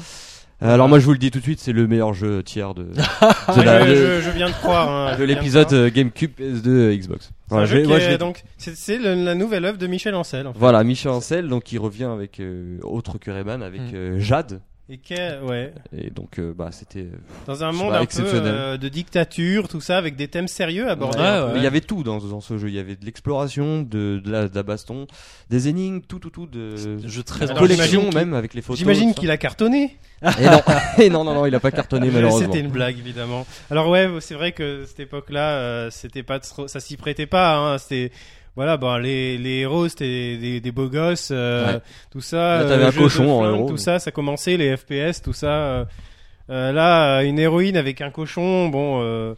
Euh, alors moi, je vous le dis tout de suite, c'est le meilleur jeu tiers de, de, la- je, de- je- je viens de croire. hein, je de l'épisode euh, GameCube PS2 euh, Xbox. Voilà, qui moi, je donc c'est la nouvelle œuvre de Michel Ancel. En fait. Voilà, Michel Ancel, donc il revient avec euh, autre que Rayman, avec Mm. euh, Jade. Et qui est- ouais, Et donc, euh, bah, c'était. dans un C'est monde pas un peu euh, de dictature, tout ça, avec des thèmes sérieux abordés. Ouais, ouais. Mais il y avait tout dans, dans ce jeu. Il y avait de l'exploration, de, de, la, de la baston, des énigmes, tout, tout, tout, de jeu très Alors, collection même avec les photos. J'imagine qu'il a cartonné. Et non, et non, non, non, il a pas cartonné malheureusement. C'était une blague évidemment. Alors ouais, c'est vrai que cette époque-là, euh, c'était pas trop, ça s'y prêtait pas. Hein, c'était voilà, bon, les, les héros c'était des, des beaux gosses, euh, Ouais. tout ça. Là, t'avais euh, un jeu de cochon en héros, Tout ça, ça commençait les FPS, tout ça. euh, euh, là, une héroïne avec un cochon, bon. euh,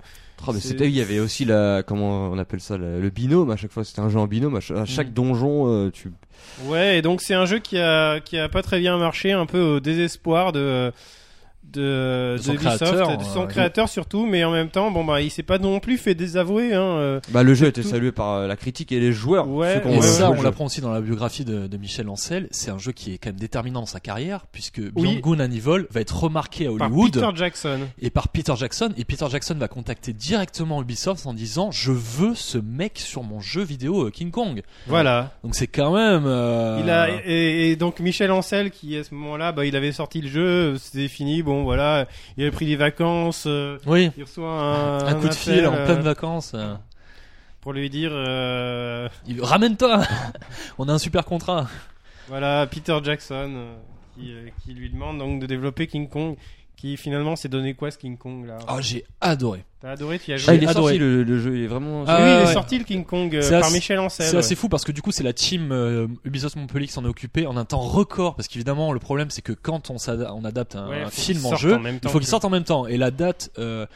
Oh, mais c'était, il y avait aussi la, comment on appelle ça, la- le binôme. À chaque fois, c'était un jeu en binôme. À chaque, à chaque Mm. donjon, euh, tu. Ouais, et donc c'est un jeu qui a qui a pas très bien marché, un peu au désespoir de de, De son de Ubisoft, créateur, de son euh, créateur surtout, mais en même temps, bon bah, il s'est pas non plus fait désavouer. Hein, euh. Bah, le jeu a été tout- salué par euh, la critique et les joueurs. Ouais, Et ça, on l'apprend aussi dans la biographie de, de Michel Ancel. C'est un jeu qui est quand même déterminant dans sa carrière, puisque Oui. Beyond Good and Evil va être remarqué à par Hollywood Peter Jackson. et par Peter Jackson. Et Peter Jackson va contacter directement Ubisoft en disant Je veux ce mec sur mon jeu vidéo King Kong. Voilà. Donc c'est quand même. euh, Il a et, et donc Michel Ancel qui à ce moment-là, bah, il avait sorti le jeu, c'était fini. Bon voilà, il avait pris des vacances. euh, Oui, il reçoit un, un, coup de appel, fil en euh, pleine vacances. euh, pour lui dire euh, il- Ramène-toi On a un super contrat. voilà Peter Jackson euh, qui, euh, qui lui demande donc de développer King Kong. Qui finalement s'est donné quoi ce King Kong là Oh, j'ai adoré. T'as adoré, tu y as Ah, joué il est adoré. sorti le, le jeu, il est vraiment. Ah, Oui, il est ouais. sorti le King Kong euh, par assez- Michel Ancel. C'est assez fou parce que du coup c'est la team euh, Ubisoft Montpellier qui s'en est occupée en un temps record parce qu'évidemment le problème c'est que quand on, adapte un, Ouais, un faut film en jeu en il faut qu'il sorte en même temps et la date euh,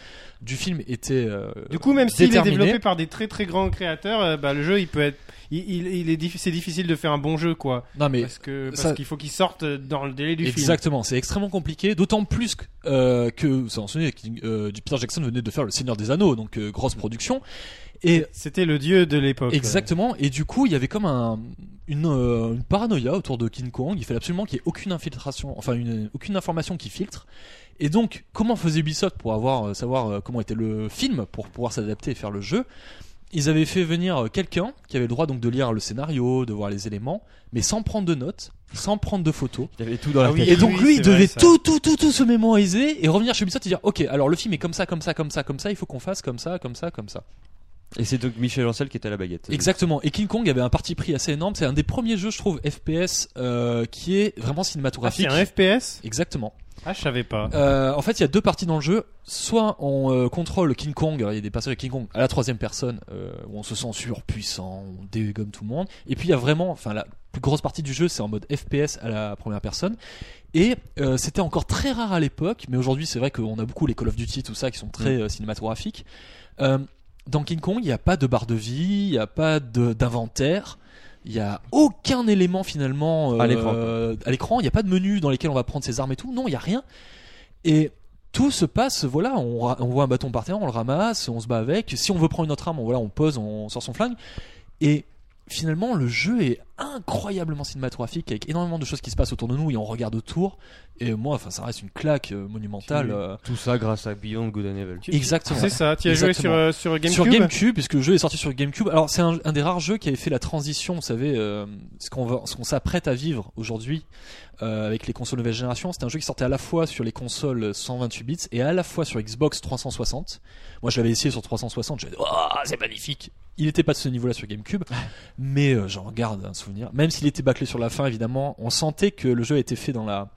du film était euh, Du coup, même s'il est développé par des très très grands créateurs, euh, bah, le jeu il peut être, il, il, est c'est difficile de faire un bon jeu quoi, non mais parce que parce ça- qu'il faut qu'il sorte dans le délai du film. Exactement, c'est extrêmement compliqué, d'autant plus que, euh, que ça en souvenez, euh, Peter Jackson venait de faire Le Seigneur des Anneaux, donc euh, grosse production. Et C'était le dieu de l'époque. exactement, et du coup il y avait comme un, une, euh, une paranoïa autour de King Kong. Il fallait absolument qu'il y ait aucune infiltration, enfin une, aucune information qui filtre. Et donc comment faisait Ubisoft pour avoir euh, savoir comment était le film pour pouvoir s'adapter et faire le jeu? Ils avaient fait venir euh, quelqu'un qui avait le droit donc de lire le scénario, de voir les éléments, mais sans prendre de notes, sans prendre de photos. Il y avait tout dans la Ah oui, tête. Et donc lui, il devait vrai, tout, tout, tout, tout se mémoriser et revenir chez Ubisoft et dire, ok, alors le film est comme ça, comme ça, comme ça, comme ça, il faut qu'on fasse comme ça, comme ça, comme ça. Et c'est donc Michel Ancel qui était à la baguette. Exactement. Et King Kong avait un parti pris assez énorme. C'est un des premiers jeux, je trouve, FPS euh, qui est vraiment Ah, c'est cinématographique. un FPS Exactement. Ah, je savais pas. Euh, en fait, il y a deux parties dans le jeu. Soit on euh, contrôle King Kong, il y a des passages de King Kong à la troisième personne euh, où on se sent surpuissant, on dégomme tout le monde. Et puis il y a vraiment, enfin la plus grosse partie du jeu, c'est en mode FPS à la première personne. Et euh, c'était encore très rare à l'époque, mais aujourd'hui c'est vrai qu'on a beaucoup les Call of Duty, tout ça, qui sont très euh, cinématographiques. Dans King Kong, il n'y a pas de barre de vie, il n'y a pas d'inventaire. Il n'y a aucun élément finalement euh, À l'écran. Il n'y a pas de menu dans lesquels on va prendre ses armes et tout. Non, il n'y a rien. Et tout se passe, voilà, on voit un bâton par terre, on le ramasse, on se bat avec. Si on veut prendre une autre arme, on, voilà, on pose, on sort son flingue. Et finalement, le jeu est incroyablement cinématographique avec énormément de choses qui se passent autour de nous et on regarde autour. Et moi, enfin, ça reste une claque euh, monumentale. Euh, Tout ça grâce à Beyond Good and Evil. exactement. C'est ça. Tu as joué sur Exactement. euh, sur GameCube. Sur GameCube, puisque le jeu est sorti sur GameCube. Alors c'est un, un des rares jeux qui avait fait la transition, vous savez, euh, ce qu'on va, ce qu'on s'apprête à vivre aujourd'hui euh, avec les consoles nouvelle génération. C'était un jeu qui sortait à la fois sur les consoles 128 bits et à la fois sur Xbox 360. Moi, je l'avais essayé sur 360. J'avais dit, oh, c'est magnifique. Il était pas de ce niveau-là sur GameCube, mais euh, j'en garde un souvenir. Même s'il était bâclé sur la fin, évidemment, on sentait que le jeu était fait dans la,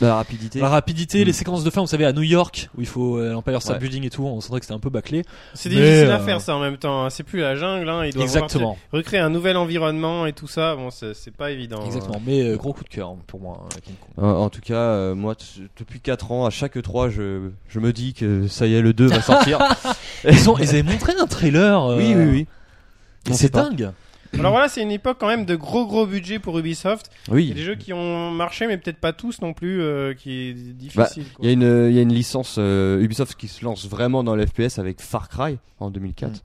La rapidité. la rapidité, Mm. les séquences de fin. Vous savez, à New York, où il faut euh, l'Empire State Ouais. Building et tout, on sentait que c'était un peu bâclé. C'est difficile à euh, faire ça en même temps. hein. C'est plus la jungle. Hein. Il doit Exactement. recréer un nouvel environnement et tout ça. Bon, c'est pas évident. Exactement, mais euh, gros coup de cœur hein, pour moi. En, en tout cas, euh, moi, depuis 4 ans, à chaque 3 je, je me dis que ça y est, le 2 va sortir. Ils, ont, ils avaient montré un trailer. euh, oui, oui, oui. C'est dingue. Alors voilà, c'est une époque quand même de gros gros budget pour Ubisoft. Il y a Oui. des jeux qui ont marché, mais peut-être pas tous non plus, euh, qui est difficile. Bah. Il y, a une, il y a une licence euh, Ubisoft qui se lance vraiment dans le FPS avec Far Cry en 2004.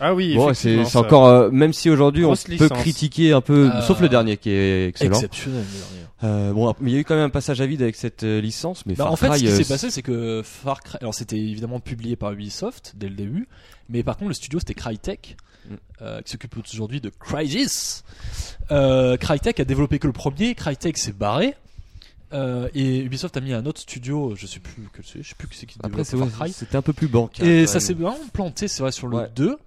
Ah oui, Bon, c'est ça. encore, euh, même si aujourd'hui on peut critiquer un peu, Euh, sauf le dernier qui est excellent. Exceptionnel. le dernier. Euh, bon, mais il y a eu quand même un passage à vide avec cette euh, licence, mais Bah, Far en fait, Cry, ce qui s'est passé, c'est que Far Cry. Alors, c'était évidemment publié par Ubisoft dès le début, mais par contre, le studio c'était Crytek, Mm. Euh, qui s'occupe aujourd'hui de Crysis. Euh, Crytek a développé que le premier. Crytek s'est barré. Euh, et Ubisoft a mis un autre studio, je sais plus que c'est, je sais plus que c'est qui Après, développe c'est- Far ouais, Cry. c'était un peu plus bancal. Et quand ça s'est vraiment planté, c'est vrai, sur le Ouais. 2.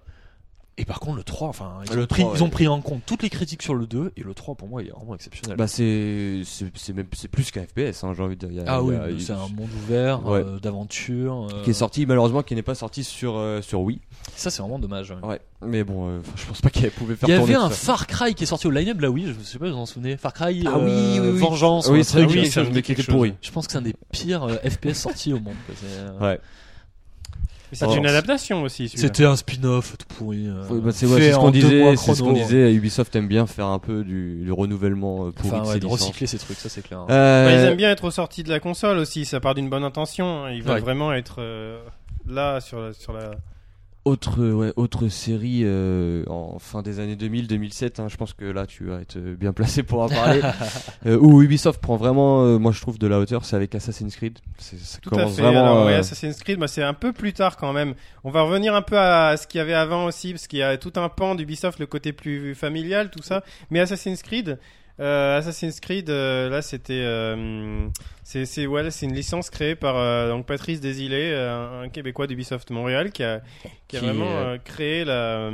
Et par contre, le 3, enfin, ils, Le ont, pris, 3, ils ont ouais. pris en compte toutes les critiques sur le 2, et le 3, pour moi, il est vraiment exceptionnel. Bah c'est c'est c'est même c'est plus qu'un FPS hein, j'ai envie de dire. Il y a- ah il y oui, il- c'est un monde ouvert, Ouais. euh, d'aventure. euh, qui est sorti malheureusement qui n'est pas sorti sur euh, sur Wii. Ça, c'est vraiment dommage. ouais. Ouais. Mais bon, je pense pas qu'elle pouvait faire Il y avait un. Far Cry qui est sorti au line-up de la Wii, je sais pas si vous en souvenez. Far Cry Ah oui, oui, oui. Vengeance. ou Oui, un c'est vrai oui, me chose dit qui était pourri. Je pense que c'est un des pires FPS sortis au monde. C'est, Ouais. Mais C'est une adaptation aussi. C'était un spin-off tout pourri. euh, Ouais, bah, c'est ouais, ce qu'on disait, c'est ce qu'on chrono. disait. Ubisoft aime bien faire un peu du, du renouvellement euh, pourri Enfin, ouais, de recycler ces trucs, ça c'est clair. Euh, Bah, ils aiment bien être sortis de la console aussi. Ça part d'une bonne intention. hein. Ils veulent Ouais. vraiment être euh, là sur la, sur la. Autre, ouais, autre série euh, en fin des années 2000-2007, hein, je pense que là tu vas être bien placé pour en parler. euh, où Ubisoft prend vraiment, euh, moi je trouve, de la hauteur, c'est avec Assassin's Creed. C'est- Ça Tout à commence fait. vraiment. Alors, ouais, euh, Assassin's Creed, bah, c'est un peu plus tard quand même. On va revenir un peu à ce qu'il y avait avant aussi, parce qu'il y a tout un pan d'Ubisoft, le côté plus familial, tout ça. Mais Assassin's Creed, euh, Assassin's Creed, euh, là, c'était, euh, c'est, c'est, ouais, c'est une licence créée par donc Patrice euh, un, un Québécois d'Ubisoft Montréal, qui a, qui a Qui, vraiment euh, créé la.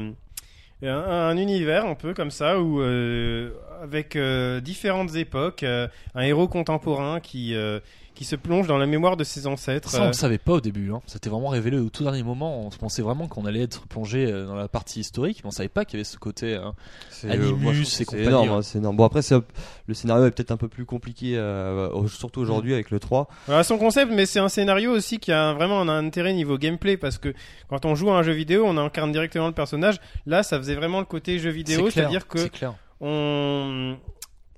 un, un univers un peu comme ça où euh, avec euh, différentes époques euh, un héros contemporain qui euh, qui se plonge dans la mémoire de ses ancêtres Ça, on euh, le savait pas au début. Hein. C'était vraiment révélé au tout dernier moment. On pensait vraiment qu'on allait être plongé euh, dans la partie historique, mais on savait pas qu'il y avait ce côté. hein. c'est, Animus et compagnie, énorme, ouais. hein, c'est énorme. Bon après, c'est, le scénario est peut-être un peu plus compliqué, euh, surtout aujourd'hui avec le 3. Voilà son concept, mais c'est un scénario aussi qui a vraiment un intérêt niveau gameplay parce que quand on joue à un jeu vidéo, on incarne directement le personnage. Là, ça faisait vraiment le côté jeu vidéo, c'est-à-dire que c'est clair. on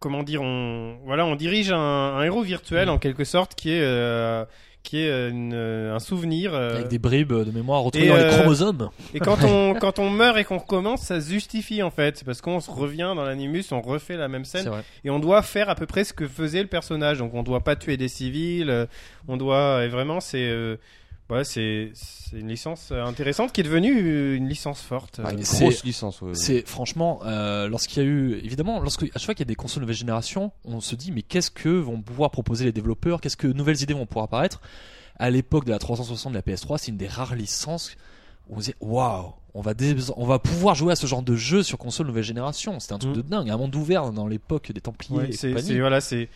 comment dire on voilà on dirige un, un héros virtuel Mm. en quelque sorte qui est euh, qui est euh, une- un souvenir euh, Avec des bribes de mémoire retrouvées et, dans les euh, chromosomes. et quand on quand on meurt et qu'on recommence ça se justifie en fait parce qu'on se revient dans l'animus on refait la même scène et on doit faire à peu près ce que faisait le personnage donc on doit pas tuer des civils euh, on doit et vraiment c'est ouais, c'est c'est une licence euh, intéressante qui est devenue une licence forte Ah, Euh, une c'est- grosse licence. ouais. C'est franchement, euh, lorsqu'il y a eu, évidemment, lorsque, à chaque fois qu'il y a des consoles nouvelle génération, on se dit mais qu'est-ce que vont pouvoir proposer les développeurs, qu'est-ce que nouvelles idées vont pouvoir apparaître? À l'époque de la 360 de la PS3, c'est une des rares licences où on se dit waouh, on va on va pouvoir jouer à ce genre de jeu sur console nouvelle génération. C'était un truc Mm. de dingue, un monde ouvert dans l'époque des Templiers. Ouais, c'est- voilà c'est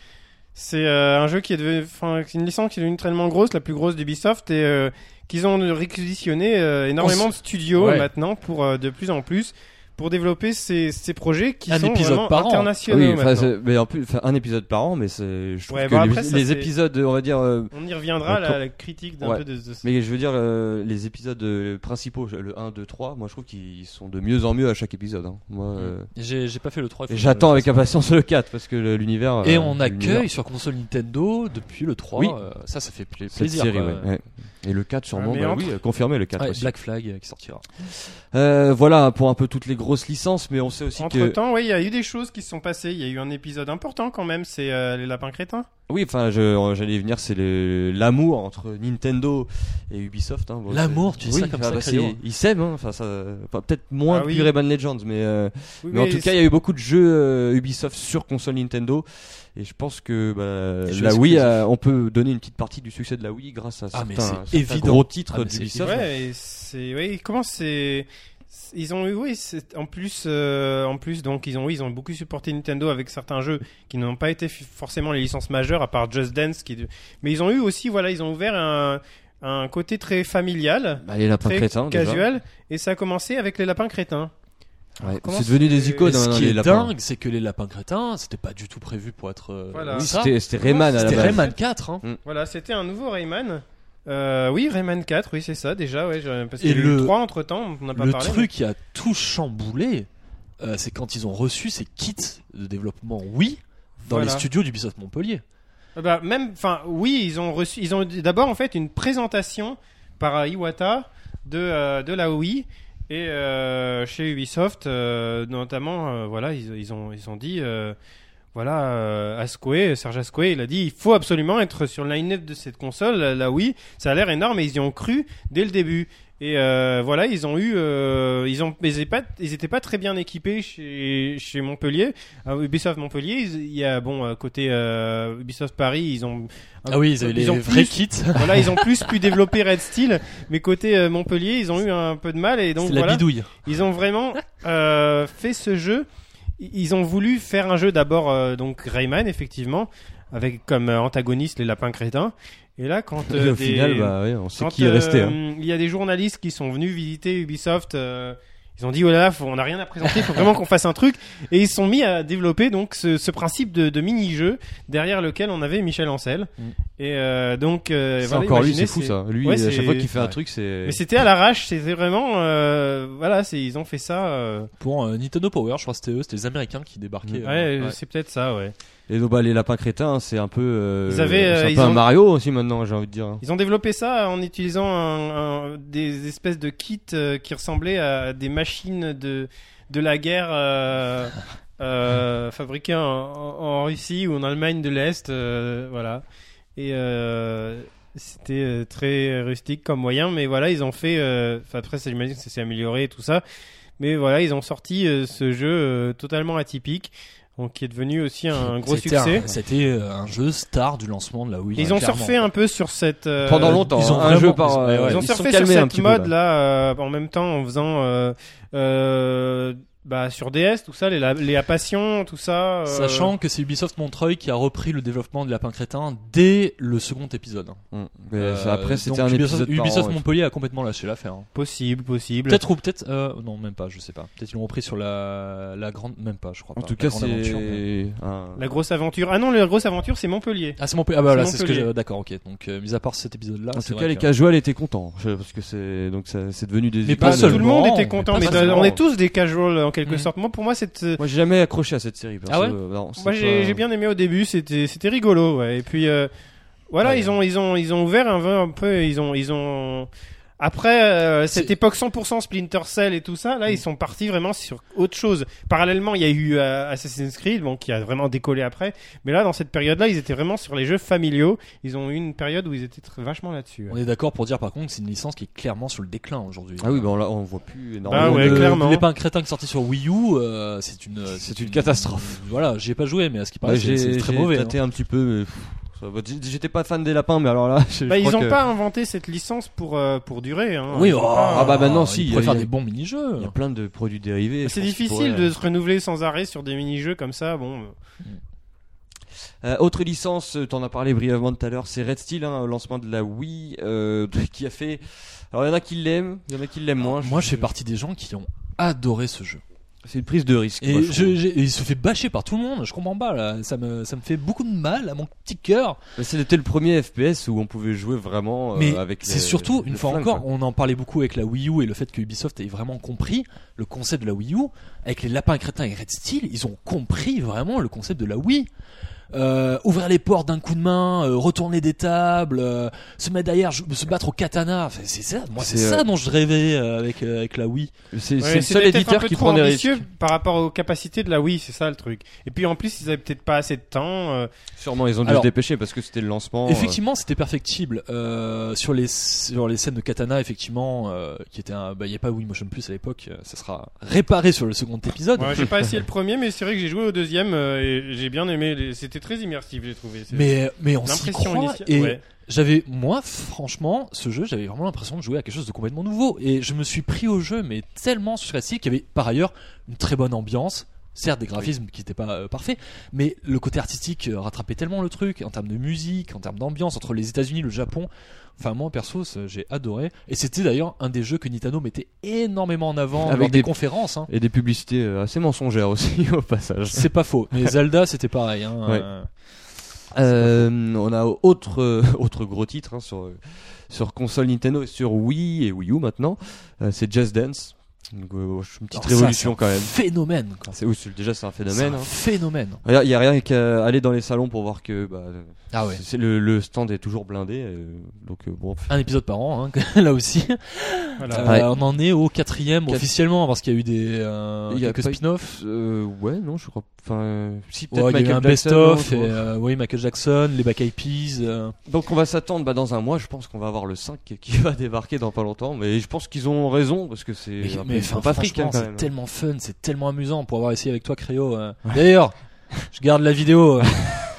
c'est euh, un jeu qui est devenu enfin c'est une licence qui est devenue tellement grosse la plus grosse d'Ubisoft et euh, qu'ils ont réquisitionné euh, énormément de studios Ouais. maintenant pour euh, de plus en plus pour développer ces, ces projets qui Un sont épisode an. internationaux Oui, maintenant. mais en plus, un épisode par an, mais c'est, je trouve Ouais, que bah les, après, les c'est- épisodes, on va dire, euh, On y reviendra à la, la critique d'un Ouais. peu de, de- mais je veux dire, euh, les épisodes euh, principaux, le 1, 2, 3, moi je trouve qu'ils sont de mieux en mieux à chaque épisode. hein. Moi, euh, J'ai j'ai pas fait le 3. il faut et que j'attends avec impatience le 4 parce que l'univers. Et euh, on l'univers- accueille sur console Nintendo depuis le 3. Oui. euh, ça, ça fait pla- cette plaisir. série, ouais, ouais. Et le 4 sûrement, bah entre- oui, confirmé le 4 Ouais, aussi. Black Flag qui sortira. Euh, voilà pour un peu toutes les grosses licences, mais on sait aussi Entre que. temps, oui, il y a eu des choses qui se sont passées. Il y a eu un épisode important quand même, c'est euh, les lapins crétins. Oui, enfin, je- j'allais y venir, c'est l'amour entre Nintendo et Ubisoft. Hein. Bon, L'amour, tu dis oui, ça comme ça, bah. Ils s'aiment, hein. enfin, ça, enfin, peut-être moins Ah oui. depuis Rayman Legends, mais, euh, Oui, mais en tout cas, il y a eu beaucoup de jeux euh, Ubisoft sur console Nintendo. Et je pense que bah, la Wii, a- on peut donner une petite partie du succès de la Wii grâce à Ah, certains, certains évident. gros titres Ah, d'Ubisoft. Ouais, et c'est oui, comment c'est- ils ont eu oui, en plus euh, en plus donc ils ont oui, ils ont beaucoup supporté Nintendo avec certains jeux qui n'ont pas été forcément les licences majeures à part Just Dance qui mais ils ont eu aussi voilà, ils ont ouvert un un côté très familial, Bah, les lapins très crétins, déjà. casual et ça a commencé avec les lapins crétins. Ouais, C'est devenu des icônes, ce hein, qui est lapins. dingue, c'est que les lapins crétins, c'était pas du tout prévu pour être. euh, Voilà. Oui, ça. c'était Rayman à la C'était. Rayman 4. Hein. Voilà, c'était un nouveau Rayman. Euh, oui, Rayman 4, oui, c'est ça déjà, ouais, je- parce Et qu'il y a eu le- le 3 entre temps, on n'a pas Le parlé. truc qui a tout chamboulé, euh, c'est quand ils ont reçu ces kits de développement Wii dans Voilà. les studios d'Ubisoft Montpellier. Euh, Bah, même, enfin, oui, ils ont reçu, ils ont d'abord en fait une présentation par Iwata de euh, de la Wii et chez Ubisoft, notamment, voilà, ils, ils ont ils ont dit, voilà, euh, Serge Asquith, il a dit, il faut absolument être sur le line-up de cette console, la Wii, ça a l'air énorme et ils y ont cru dès le début. Et euh, voilà, ils ont eu, euh, ils ont, ils étaient pas, ils étaient pas très bien équipés chez chez Montpellier, à Ubisoft Montpellier. Il y a bon euh, côté euh, Ubisoft Paris, ils ont, Ah oui, ils les ont vrais plus- kits. voilà, ils ont plus pu développer Red Steel, mais côté euh, Montpellier, ils ont eu un peu de mal et donc C'est la voilà, bidouille. ils ont vraiment euh, fait ce jeu. Ils ont voulu faire un jeu d'abord euh, donc Rayman effectivement avec comme euh, antagoniste les lapins crétins. Et là quand Et euh, au des- final, bah, ouais, on sait quand, qui est resté. hein. euh, Il y a des journalistes qui sont venus visiter Ubisoft. euh, ils ont dit oh là là, faut- on n'a rien à présenter, il faut vraiment qu'on fasse un truc. Et ils se sont mis à développer donc ce, ce principe de, de mini-jeu derrière lequel on avait Michel Ancel. Mm. Et euh, donc, euh, C'est voilà, encore lui, c'est fou ça. Lui, Ouais, à chaque fois qu'il fait un truc, c'est. Mais c'était à l'arrache, c'était vraiment, euh, voilà, c'est ils ont fait ça. euh, Pour euh, Nintendo Power, je crois que c'était eux, c'était les Américains qui débarquaient. Ouais, euh, ouais. c'est peut-être ça, ouais. Et donc, bah, les lapins crétins, c'est un peu. euh, Ils avaient, euh, c'est un ils peu un ont- Mario aussi maintenant, j'ai envie de dire. Ils ont développé ça en utilisant un- un- des espèces de kits euh, qui ressemblaient à des machines de de la guerre euh, euh, fabriquées en, en- en Russie ou en Allemagne de l'Est, euh, voilà. Et euh, c'était euh, très rustique comme moyen, mais voilà, ils ont fait. euh, Enfin après, j'imagine que ça s'est amélioré et tout ça, mais voilà, ils ont sorti euh, ce jeu euh, totalement atypique, donc qui est devenu aussi un gros succès. C'était un jeu star du lancement de la Wii. Ils ont clairement. surfé un peu sur cette euh, Pendant longtemps, ils ont hein, un jeu par. ils- ouais, ouais. Ils ont ils surfé sur cette mode peu, là, euh, en même temps en faisant euh, euh, bah, sur DS tout ça, les, la- les Passion, tout ça. euh, Sachant que c'est Ubisoft Montreuil qui a repris le développement de Lapin Crétin dès le second épisode. Mm. Mais Euh, après, c'était un Ubisoft, épisode Ubisoft an, ouais. Montpellier a complètement lâché l'affaire. hein. possible, possible. Peut-être ou peut-être euh, non même pas, je sais pas. Peut-être ils l'ont repris sur la la grande même pas, je crois En pas. tout La cas, mais- c'est. La grosse aventure. Ah non, la grosse aventure, c'est Montpellier. Ah c'est Montpellier. Ah bah voilà, C'est ce que j'ai d'accord, OK. Donc euh, mis à part cet épisode là, En tout cas, les casuals étaient contents. Parce que c'est. Donc, ça- c'est devenu des. Mais pas Tout le monde était content, mais on est tous des casuals en quelque Mhm. sorte. Moi, pour moi, cette Moi, j'ai jamais accroché à cette série. Ah ouais Euh, non, c'est Moi, j'ai pas- bien aimé au début, c'était c'était rigolo, ouais. Et puis euh, voilà, Ouais. ils ont ils ont ils ont ouvert un, peu- un peu, ils ont ils ont après euh, cette époque 100% Splinter Cell et tout ça, là, ils sont partis vraiment sur autre chose. Parallèlement, il y a eu euh, Assassin's Creed, bon, qui a vraiment décollé après. Mais là, dans cette période-là, ils étaient vraiment sur les jeux familiaux. Ils ont eu une période où ils étaient très- vachement là-dessus. On est d'accord pour dire par contre que c'est une licence qui est clairement sur le déclin aujourd'hui. Ah oui, bah on, voit plus énormément. Ah ouais, clairement. Les pas un crétin qui est sorti sur Wii U, euh, c'est une C'est une catastrophe. Voilà, j'y ai pas joué mais à ce qui paraît j'ai c'est très j'ai mauvais. hein. tâté un petit peu, mais. J'étais pas fan des lapins, mais alors là. je- Bah, je ils crois ont que- pas inventé cette licence pour euh, pour durer. Hein. Oui, Ils ont oh, pas- Ah bah maintenant, si, il pourrait faire des bons mini-jeux. Il y a plein de produits dérivés. C'est je pense qu'ils difficile pourraient- de se renouveler sans arrêt sur des mini-jeux comme ça. Bon, Euh, autre licence, euh, t'en as parlé brièvement tout à l'heure, c'est Red Steel, hein, lancement de la Wii, euh, qui a fait. Alors il y en a qui l'aiment, il y en a qui l'aiment moins. Moi, je fais partie des gens qui ont adoré ce jeu. C'est une prise de risque. Et moi, je je- trouve. j'ai- il se fait bâcher par tout le monde. Je comprends pas. Là. Ça me, ça me fait beaucoup de mal à mon petit cœur. C'était le premier FPS où on pouvait jouer vraiment euh, Mais avec. c'est surtout, une fois flingue, encore, quoi. on en parlait beaucoup avec la Wii U et le fait que Ubisoft ait vraiment compris le concept de la Wii U. Avec les lapins crétins et Red Steel, ils ont compris vraiment le concept de la Wii. Euh, ouvrir les portes d'un coup de main, euh, retourner des tables, euh, se mettre derrière, se battre au katana. Enfin, c'est ça, moi c'est ça euh, dont je rêvais euh, avec euh, avec la Wii. C'est Ouais, c'est le seul éditeur qui prend des risques. par rapport aux capacités de la Wii, c'est ça le truc. Et puis en plus, ils avaient peut-être pas assez de temps. euh, Sûrement, ils ont dû Alors, se dépêcher parce que c'était le lancement. euh, Effectivement, c'était perfectible euh, sur les sur les scènes de katana. Effectivement, euh, qui était un, bah, il y a pas Wii Motion Plus à l'époque. euh, ça sera réparé sur le second épisode. ouais, j'ai pas essayé le premier, mais c'est vrai que j'ai joué au deuxième euh, et j'ai bien aimé. les- C'était très immersif, j'ai trouvé. C'est- Mais mais on s'y croit initiale. et ouais. j'avais moi franchement ce jeu j'avais vraiment l'impression de jouer à quelque chose de complètement nouveau et je me suis pris au jeu mais tellement sur qui avait par ailleurs une très bonne ambiance certes des graphismes qui n'étaient pas euh, parfaits mais le côté artistique euh, rattrapait tellement le truc en termes de musique en termes d'ambiance entre les États-Unis le Japon enfin moi perso j'ai adoré et c'était d'ailleurs un des jeux que Nintendo mettait énormément en avant Avec lors des, des- conférences hein. Et des publicités euh, assez mensongères aussi au passage. c'est pas faux mais Zelda c'était pareil hein, Ouais. euh, Euh, on a autre euh, autre gros titre hein, sur euh, sur console Nintendo et sur Wii et Wii U maintenant. C'est Just Dance. Donc, euh, une petite alors révolution quand même. phénomène quoi. C'est oui, c'est- déjà c'est un C'est phénomène. un hein. phénomène Il y a rien qu'à aller dans les salons pour voir que bah, ah ouais c'est le, le stand est toujours blindé. euh, donc euh, bon. un épisode par an, hein, là aussi. Voilà. Euh, Ouais. On en est au quatrième Quatre- officiellement parce qu'il y a eu des euh, Il y a quelques spin-offs. Euh, ouais non je crois. Enfin si Ouais, peut-être il y a eu un best-of, euh, oui, Michael Jackson, les Black Eyed Peas. euh. Donc on va s'attendre bah, dans un mois. Je pense qu'on va avoir le 5 qui- va débarquer dans pas longtemps. Mais je pense qu'ils ont raison parce que c'est. Mais, mais enfin, hein, c'est tellement fun, c'est tellement amusant pour avoir essayé avec toi, Créo. euh. D'ailleurs, je garde la vidéo euh,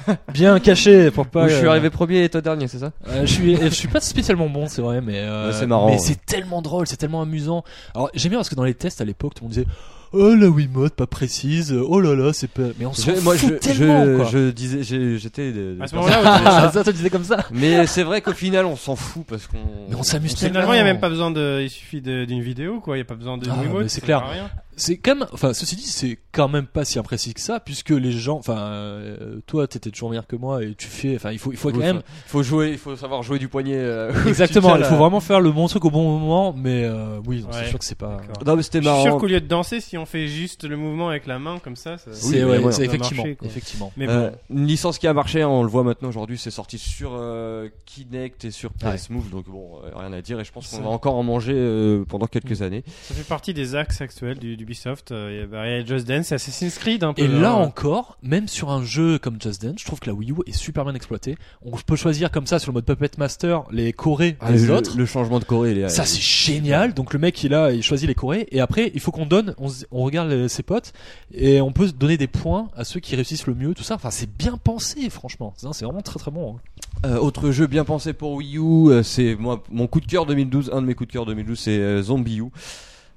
bien cachée pour pas. Je suis euh, arrivé premier et toi dernier, c'est ça? Euh, je suis, je suis pas spécialement bon, c'est vrai, mais euh, c'est marrant, Mais ouais. c'est tellement drôle, c'est tellement amusant. Alors j'aime bien parce que dans les tests à l'époque, tout le monde disait, oh la Wiimote pas précise, oh là là c'est pas. Mais on s'en Je- fout moi, je, tellement je, quoi. je disais, j'ai- j'étais. de- À ce moment-là, ça, toi, tu disais comme ça. Mais c'est vrai qu'au final, on s'en fout parce qu'on. Mais on s'amuse sait- Finalement, il n'y a même pas besoin de. Il suffit d'une vidéo, quoi. Il n'y a pas besoin de Ah, Wiimote, c'est clair. C'est quand même, enfin, ceci dit, c'est quand même pas si imprécis que ça, puisque les gens, enfin, euh, toi, t'étais toujours meilleur que moi et tu fais, enfin, il faut, il faut quand même, faut- faut jouer, il faut savoir jouer du poignet. euh, exactement, il faut la- vraiment faire le bon truc au bon moment, mais euh, oui, c'est sûr que c'est pas. Non, mais c'était Je suis sûr marrant. qu'au lieu de danser, si on fait juste le mouvement avec la main comme ça, ça... C'est Oui, ouais, effectivement, effectivement. Mais bon, Euh, une licence qui a marché, hein, on le voit maintenant aujourd'hui, c'est sorti sur euh, Kinect et sur PS Move, donc bon, euh, rien à dire. Et je pense qu'on va encore en manger euh, pendant quelques années. ça fait partie des axes actuels du- d'Ubisoft. Euh, Il y a- il y a Just Dance et Assassin's Creed un peu. Et là hein. encore, même sur un jeu comme Just Dance, je trouve que la Wii U est super bien exploitée. On peut choisir comme ça sur le mode Puppet Master les chorés Ah, des le, autres. le changement de Corée, il est- Ça c'est génial. Donc le mec il a, il choisit les chorés et après il faut qu'on donne, on, regarde les- ses potes et on peut donner des points à ceux qui réussissent le mieux, tout ça. Enfin c'est bien pensé franchement. C'est vraiment très très bon. hein. Euh, autre jeu bien pensé pour Wii U, euh, c'est moi mon coup de cœur 2012. Un de mes coups de cœur 2012, c'est euh, Zombie U.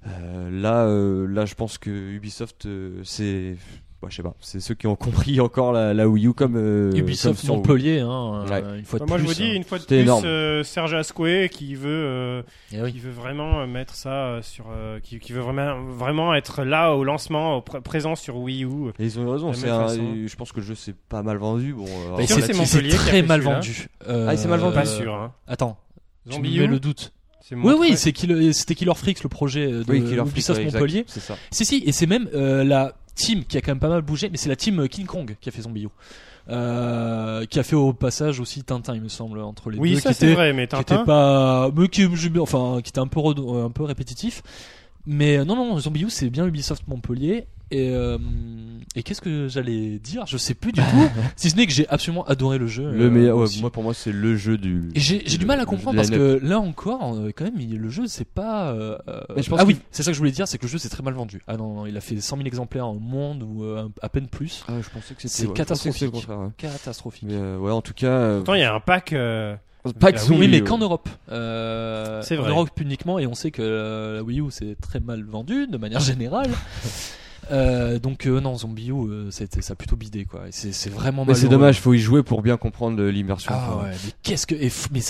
Euh, là, euh, là, je pense que Ubisoft, euh, c'est, bah, je sais pas, c'est ceux qui ont compris encore la, la Wii U comme euh, Ubisoft comme sur- Montpellier, hein, Ouais. euh, une fois de Bah, moi, plus. je vous dis, hein. une fois de plus, euh, Serge Asquet qui veut, euh, Eh oui. qui veut vraiment mettre ça sur, euh, qui, qui veut vraiment, vraiment être là au lancement, au pr- présent sur Wii U. Et ils ont eu raison. C'est je pense que le jeu c'est pas mal vendu. Bon, sûr, c'est très mal vendu. Ah, c'est mal vendu. Pas sûr. Hein. Attends, tu me mets le doute. Oui, oui, c'est Kill- c'était Killer Freaks le projet de oui, Killer Freak, Ubisoft ouais, exact, Montpellier. c'est ça. Si si, et c'est même euh, la team qui a quand même pas mal bougé, mais c'est la team King Kong qui a fait. Euh, qui a fait au passage aussi Tintin, il me semble, entre les Oui, deux, ça qui c'est était, vrai, mais qui était Tintin. pas, mais qui, enfin, qui était un peu, un peu répétitif. Mais euh, non, non, Zombie U, c'est bien Ubisoft Montpellier. Et, euh, et qu'est-ce que j'allais dire? Je sais plus du tout. si ce n'est que j'ai absolument adoré le jeu. Le euh, meilleur, ouais, moi pour moi c'est le jeu du. J'ai du mal à comprendre parce que là encore, euh, quand même, il- le jeu c'est pas. euh, Mais je pense ah oui, c'est ça que je voulais dire, c'est que le jeu c'est très mal vendu. Ah non, non, il a fait 100 000 exemplaires au monde ou euh, à peine plus. Ah, je pensais que c'était. C'est ouais, pensais que catastrophique. contraire, ouais. Catastrophique. Mais euh, ouais, en tout cas. euh, Pourtant, il y a un pack. euh, Ah Zombie oui, mais qu'en. Europe. Euh, C'est En vrai. Europe uniquement, et on sait que euh, la Wii U c'est très mal vendu de manière générale. Euh, donc euh, non, Zombie U, euh, c'était ça a plutôt bidé quoi. C'est vraiment. Mais c'est dommage, faut y jouer pour bien comprendre l'immersion. Ah ouais, mais qu'est-ce que. et mais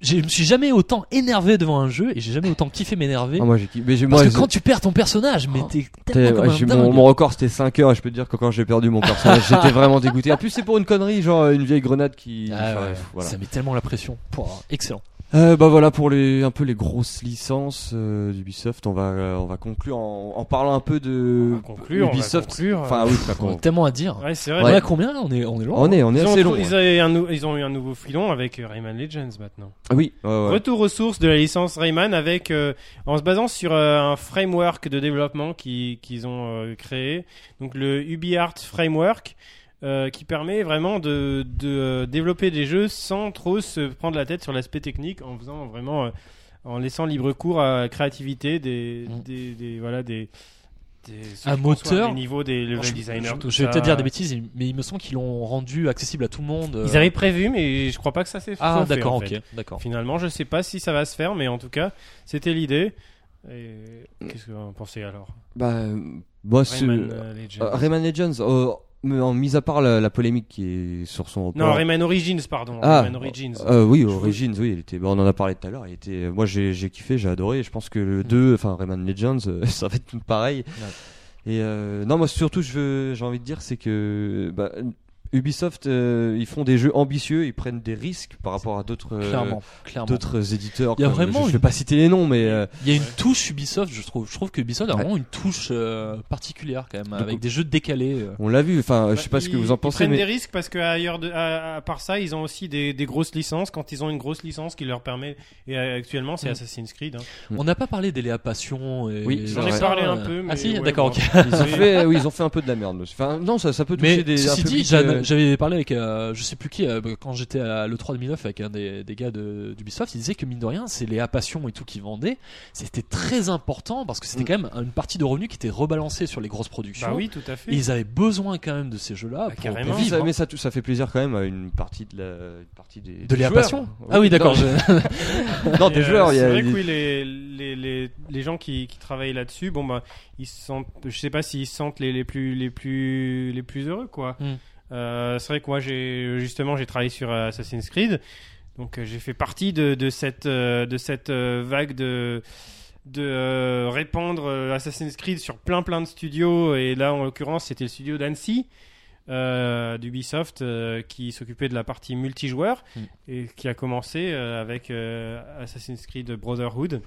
je me suis jamais autant énervé devant un jeu et j'ai jamais autant kiffé m'énerver. Ah, moi j'ai mais j'ai- parce moi, que quand tu perds ton personnage, mais t'es tellement comme un mon, mon record c'était 5 heures et je peux te dire que quand j'ai perdu mon personnage j'étais vraiment dégoûté. En plus c'est pour une connerie, genre une vieille grenade qui... Ah enfin, ouais, bref, voilà. Ça met tellement la pression. Pouah, excellent. Euh, bah voilà pour les un peu les grosses licences euh, d'Ubisoft. On va euh, on va conclure en, en parlant un peu de On va conclure, on va Ubisoft. conclure. Enfin oui, On a tellement à dire. Ouais, c'est On vrai. est à combien là? On est, on est loin. on est on est Ils ont, assez trou- long. ils, ouais. un ils ont eu un nouveau filon avec euh, Rayman Legends maintenant. Ah oui, ouais, ouais. Retour aux sources de la licence Rayman avec euh, en se basant sur euh, un framework de développement qui- qu'ils ont euh, créé, donc le UbiArt Framework, euh, qui permet vraiment de, de euh, développer des jeux sans trop se prendre la tête sur l'aspect technique, en faisant vraiment, euh, en laissant libre cours à la créativité des, Mm. des, des- voilà des Un moteur. les niveaux des level Je- designers. je, vais peut-être dire des bêtises, mais il me semble qu'ils l'ont rendu accessible à tout le monde. Ils avaient prévu, mais je crois pas que ça s'est Ah fait, d'accord, ok, d'accord. Finalement, je sais pas si ça va se faire, mais en tout cas, c'était l'idée. Et qu'est-ce que vous en pensez alors? Bah moi Rayman euh, Legends. euh, Rayman Legends euh, mais en mis à part la, la polémique qui est sur son Non. Rayman Origins, pardon. Ah, Rayman Origins. Euh, oui, Origins, oui, il était, bah, on en a parlé tout à l'heure. Il était, moi j'ai, kiffé, j'ai adoré. Je pense que le Mm. 2, enfin Rayman Legends, euh, ça va être pareil. Et euh, non, moi surtout, je j'ai envie de dire, c'est que bah, Ubisoft, euh, ils font des jeux ambitieux, ils prennent des risques par rapport à d'autres, euh, Clairement, clairement. d'autres éditeurs. Il y a comme- vraiment je, je une- vais pas citer les noms, mais euh, Il y a une Ouais. touche Ubisoft, je trouve. Je trouve que Ubisoft a Ouais. vraiment une touche euh, particulière quand même, Donc, avec des jeux décalés. euh. on l'a vu. Enfin, je sais pas Bah, ce que ils- vous en Ils pensez, prennent mais des risques parce que ailleurs de, à, à part ça, ils ont aussi des, des grosses licences. Quand ils ont une grosse licence qui leur permet, et euh, actuellement, c'est Mm. Assassin's Creed. hein. Mm. On n'a pas parlé d'Eléa Passion. Et Oui, j'en ai parlé un euh. peu, Ah si, ouais, d'accord, bon. ok. ils ont fait, oui, ils ont fait un peu de la merde. Enfin, non, ça, ça peut toucher Mais des. ceci dit, euh, j'avais parlé avec, euh, je sais plus qui, euh, quand j'étais à l'E3 2009 avec un des, des gars de- d'Ubisoft, il disait que mine de rien, c'est les A Passion et tout qui vendaient. C'était très important parce que c'était Mm. quand même une partie de revenus qui était rebalancée sur les grosses productions. Bah oui, tout à fait. Et ils avaient besoin quand même de ces jeux-là Bah, pour, vivre. ça, hein. mais ça, ça fait plaisir quand même à une partie de la, une partie des, De des Léa joueurs. Passion Ah oui, d'accord. Non, je- non, Et, des euh, joueurs. il y C'est a vrai que oui, les, les, les, les gens qui, qui travaillent là-dessus, bon bah, ils se sentent, je sais pas s'ils se sentent les, les plus les plus les plus heureux quoi. Mm. Euh, c'est vrai que moi j'ai justement j'ai travaillé sur euh, Assassin's Creed, donc euh, j'ai fait partie de, de cette de cette vague de de répandre Assassin's Creed sur plein plein de studios et là en l'occurrence c'était le studio d'Annecy euh, d'Ubisoft euh, qui s'occupait de la partie multijoueur Mm. et qui a commencé euh, avec Assassin's Creed Brotherhood.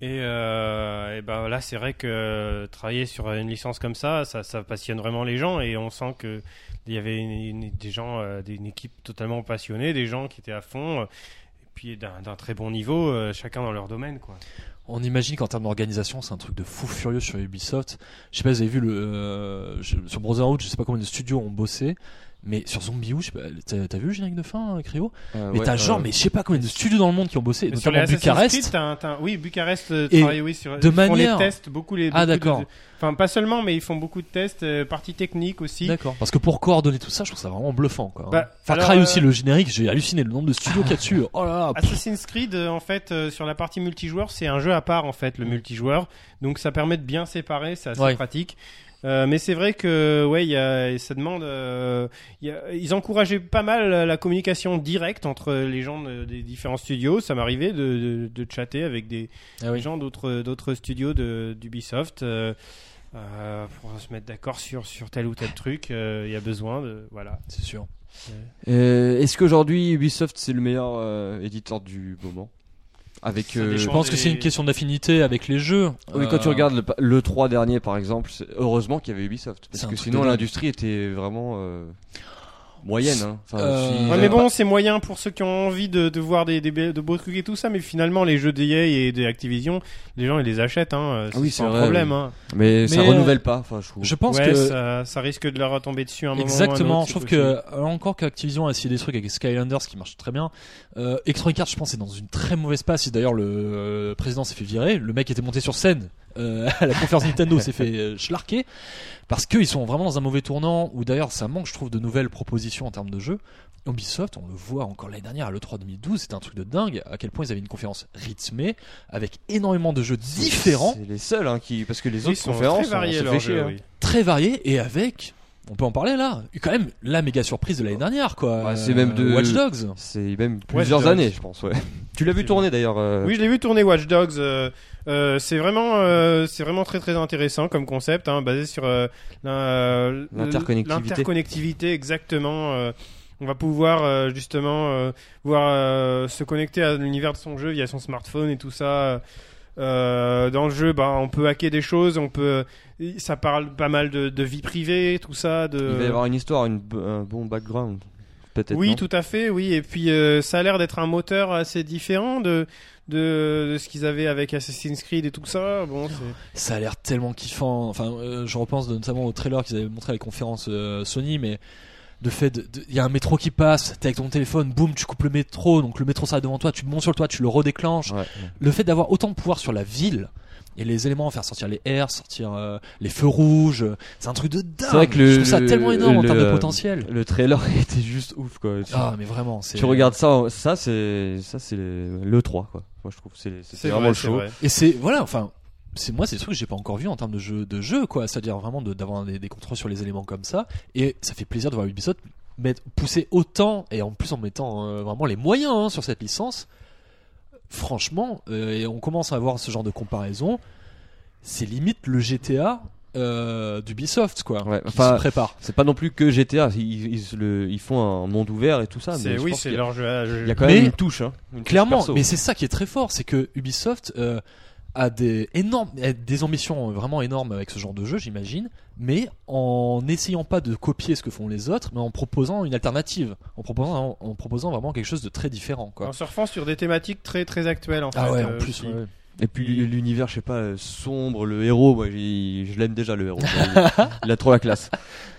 Et, euh, et ben là, c'est vrai que travailler sur une licence comme ça, ça, ça passionne vraiment les gens et on sent que il y avait une- des gens, euh, une équipe totalement passionnée, des gens qui étaient à fond, euh, et puis d'un très bon niveau, euh, chacun dans leur domaine, quoi. On imagine qu'en termes d'organisation, c'est un truc de fou furieux sur Ubisoft. Je sais pas, vous avez vu le sur Brotherhood, je sais pas combien de studios ont bossé, mais sur Zombie U, je sais pas, t'as vu le générique de fin, Cryo Euh, Mais ouais, t'as genre, euh, mais je sais pas combien de studios dans le monde qui ont bossé, Mais sur notamment Assassin's Creed, Bucarest. t'as un- t'as un- oui, Bucarest euh, Et travaille oui, sur de manière- les tests, beaucoup les. Ah, beaucoup d'accord. Enfin, pas seulement, mais ils font beaucoup de tests, euh, partie technique aussi. D'accord. Parce que pour coordonner tout ça, je trouve ça vraiment bluffant. Quoi. Bah, Far Cry euh, aussi, le générique, j'ai halluciné le nombre de studios qu'il y a dessus. Oh là là. pff. Assassin's Creed, euh, en fait, euh, sur la partie multijoueur, c'est un jeu à part, en fait, le multijoueur. Donc, ça permet de bien séparer, c'est assez Ouais. pratique. Euh, mais c'est vrai que, ouais, il y a, ça demande. euh, il y a- ils encourageaient pas mal la communication directe entre les gens de- des différents studios. Ça m'arrivait de, de, de chatter avec des, Ah oui. des gens d'autres d'autres studios de- d'Ubisoft. euh, euh, pour se mettre d'accord sur, sur tel ou tel truc, euh, il y a besoin de voilà. C'est sûr. Euh, Est-ce qu'aujourd'hui Ubisoft c'est le meilleur euh, éditeur du moment? Avec euh, Je pense que c'est une question d'affinité avec les jeux. oui, quand tu Euh, regardes le, le 3 dernier par exemple, c'est- heureusement qu'il y avait Ubisoft parce que sinon l'industrie était vraiment euh, moyenne. Hein. Enfin, Euh, si- Ouais, Euh, mais bon, c'est moyen pour ceux qui ont envie de, de voir des, des, de beaux trucs et tout ça, mais finalement, les jeux d'EA et de Activision, les gens, ils les achètent, hein. Ah oui, c'est pas un vrai, problème, oui. hein. mais, ça Mais, renouvelle pas. Enfin, je trouve. Je pense ouais, que. ça, ça risque de leur retomber dessus un moment. ou un Exactement, autre, je trouve que euh, encore qu'Activision a essayé des trucs avec Skylanders qui marchent très bien. Euh, Electronic Arts, je pense, est dans une très mauvaise passe. Et D'ailleurs, le euh, président s'est fait virer. Le mec était monté sur scène euh, à la conférence Nintendo, s'est fait euh, schlarquer parce qu'ils sont vraiment dans un mauvais tournant. Où d'ailleurs, ça manque, je trouve, de nouvelles propositions en termes de jeux. Ubisoft, on le voit encore l'année dernière à l'E3 2012, c'était un truc de dingue. À quel point ils avaient une conférence rythmée avec énormément de jeux différents. C'est les seuls hein, qui parce que les Ils autres sont conférences très on chier. hein. oui. très varié et avec on peut en parler là quand même la méga surprise de l'année dernière quoi Ouais, c'est même de- Watch Dogs C'est même plusieurs années, je pense. Ouais. Tu l'as vu tourner d'ailleurs. euh, Oui, je l'ai vu tourner Watch Dogs. euh, euh, c'est vraiment, euh, c'est vraiment très très intéressant comme concept, hein, basé sur euh, L'interconnectivité. L'interconnectivité, exactement. on va pouvoir justement voir se connecter à l'univers de son jeu via son smartphone et tout ça. Euh, dans le jeu, bah, on peut hacker des choses, on peut. Ça parle pas mal de, de vie privée, tout ça. De... Il va y avoir une histoire, une, un bon background. Peut-être. Oui, tout à fait, oui. Et puis euh, ça a l'air d'être un moteur assez différent de, de, de ce qu'ils avaient avec Assassin's Creed et tout ça. Bon, c'est- ça a l'air tellement kiffant enfin euh, je repense notamment au trailer qu'ils avaient montré à la conférence euh, Sony mais de fait il y a un métro qui passe t'es avec ton téléphone boum tu coupes le métro donc le métro s'arrête devant toi tu montes sur le toit tu le redéclenches Ouais. le fait d'avoir autant de pouvoir sur la ville et les éléments faire sortir les airs sortir euh, les feux rouges euh, c'est un truc de dingue C'est vrai que le- je trouve ça le- tellement énorme en termes de potentiel Le trailer était juste ouf quoi. Tu, ah mais vraiment c'est tu regardes ça, ça c'est ça c'est le 3 quoi. Moi je trouve c'est c'est c'est vraiment vrai, le c'est show. vrai. Et c'est voilà, enfin, c'est moi, c'est des trucs que j'ai pas encore vu en termes de jeu, de jeu quoi. C'est-à-dire vraiment de- d'avoir des, des contrôles sur les éléments comme ça. Et ça fait plaisir de voir Ubisoft mettre, pousser autant et en plus en mettant euh, vraiment les moyens hein, sur cette licence. Franchement, euh, et on commence à avoir ce genre de comparaison. C'est limite le GTA euh, d'Ubisoft quoi. Ouais, qui enfin, se prépare. C'est pas non plus que GTA, ils, ils, le- ils font un monde ouvert et tout ça. C'est- mais oui, c'est leur jeu. Il y a quand Mais- même une touche, hein. Une touche Clairement, mais c'est ça qui est très fort, c'est que Ubisoft euh, a des énormes, a des ambitions vraiment énormes avec ce genre de jeu, j'imagine, mais en n'essayant pas de copier ce que font les autres, mais en proposant une alternative, en proposant, en proposant vraiment quelque chose de très différent, quoi. En surfant sur des thématiques très très actuelles en fait. Ah ouais, en euh, plus, ouais. Et puis l'univers, je sais pas, euh, sombre, le héros, moi je l'aime déjà le héros. il, a trop la classe.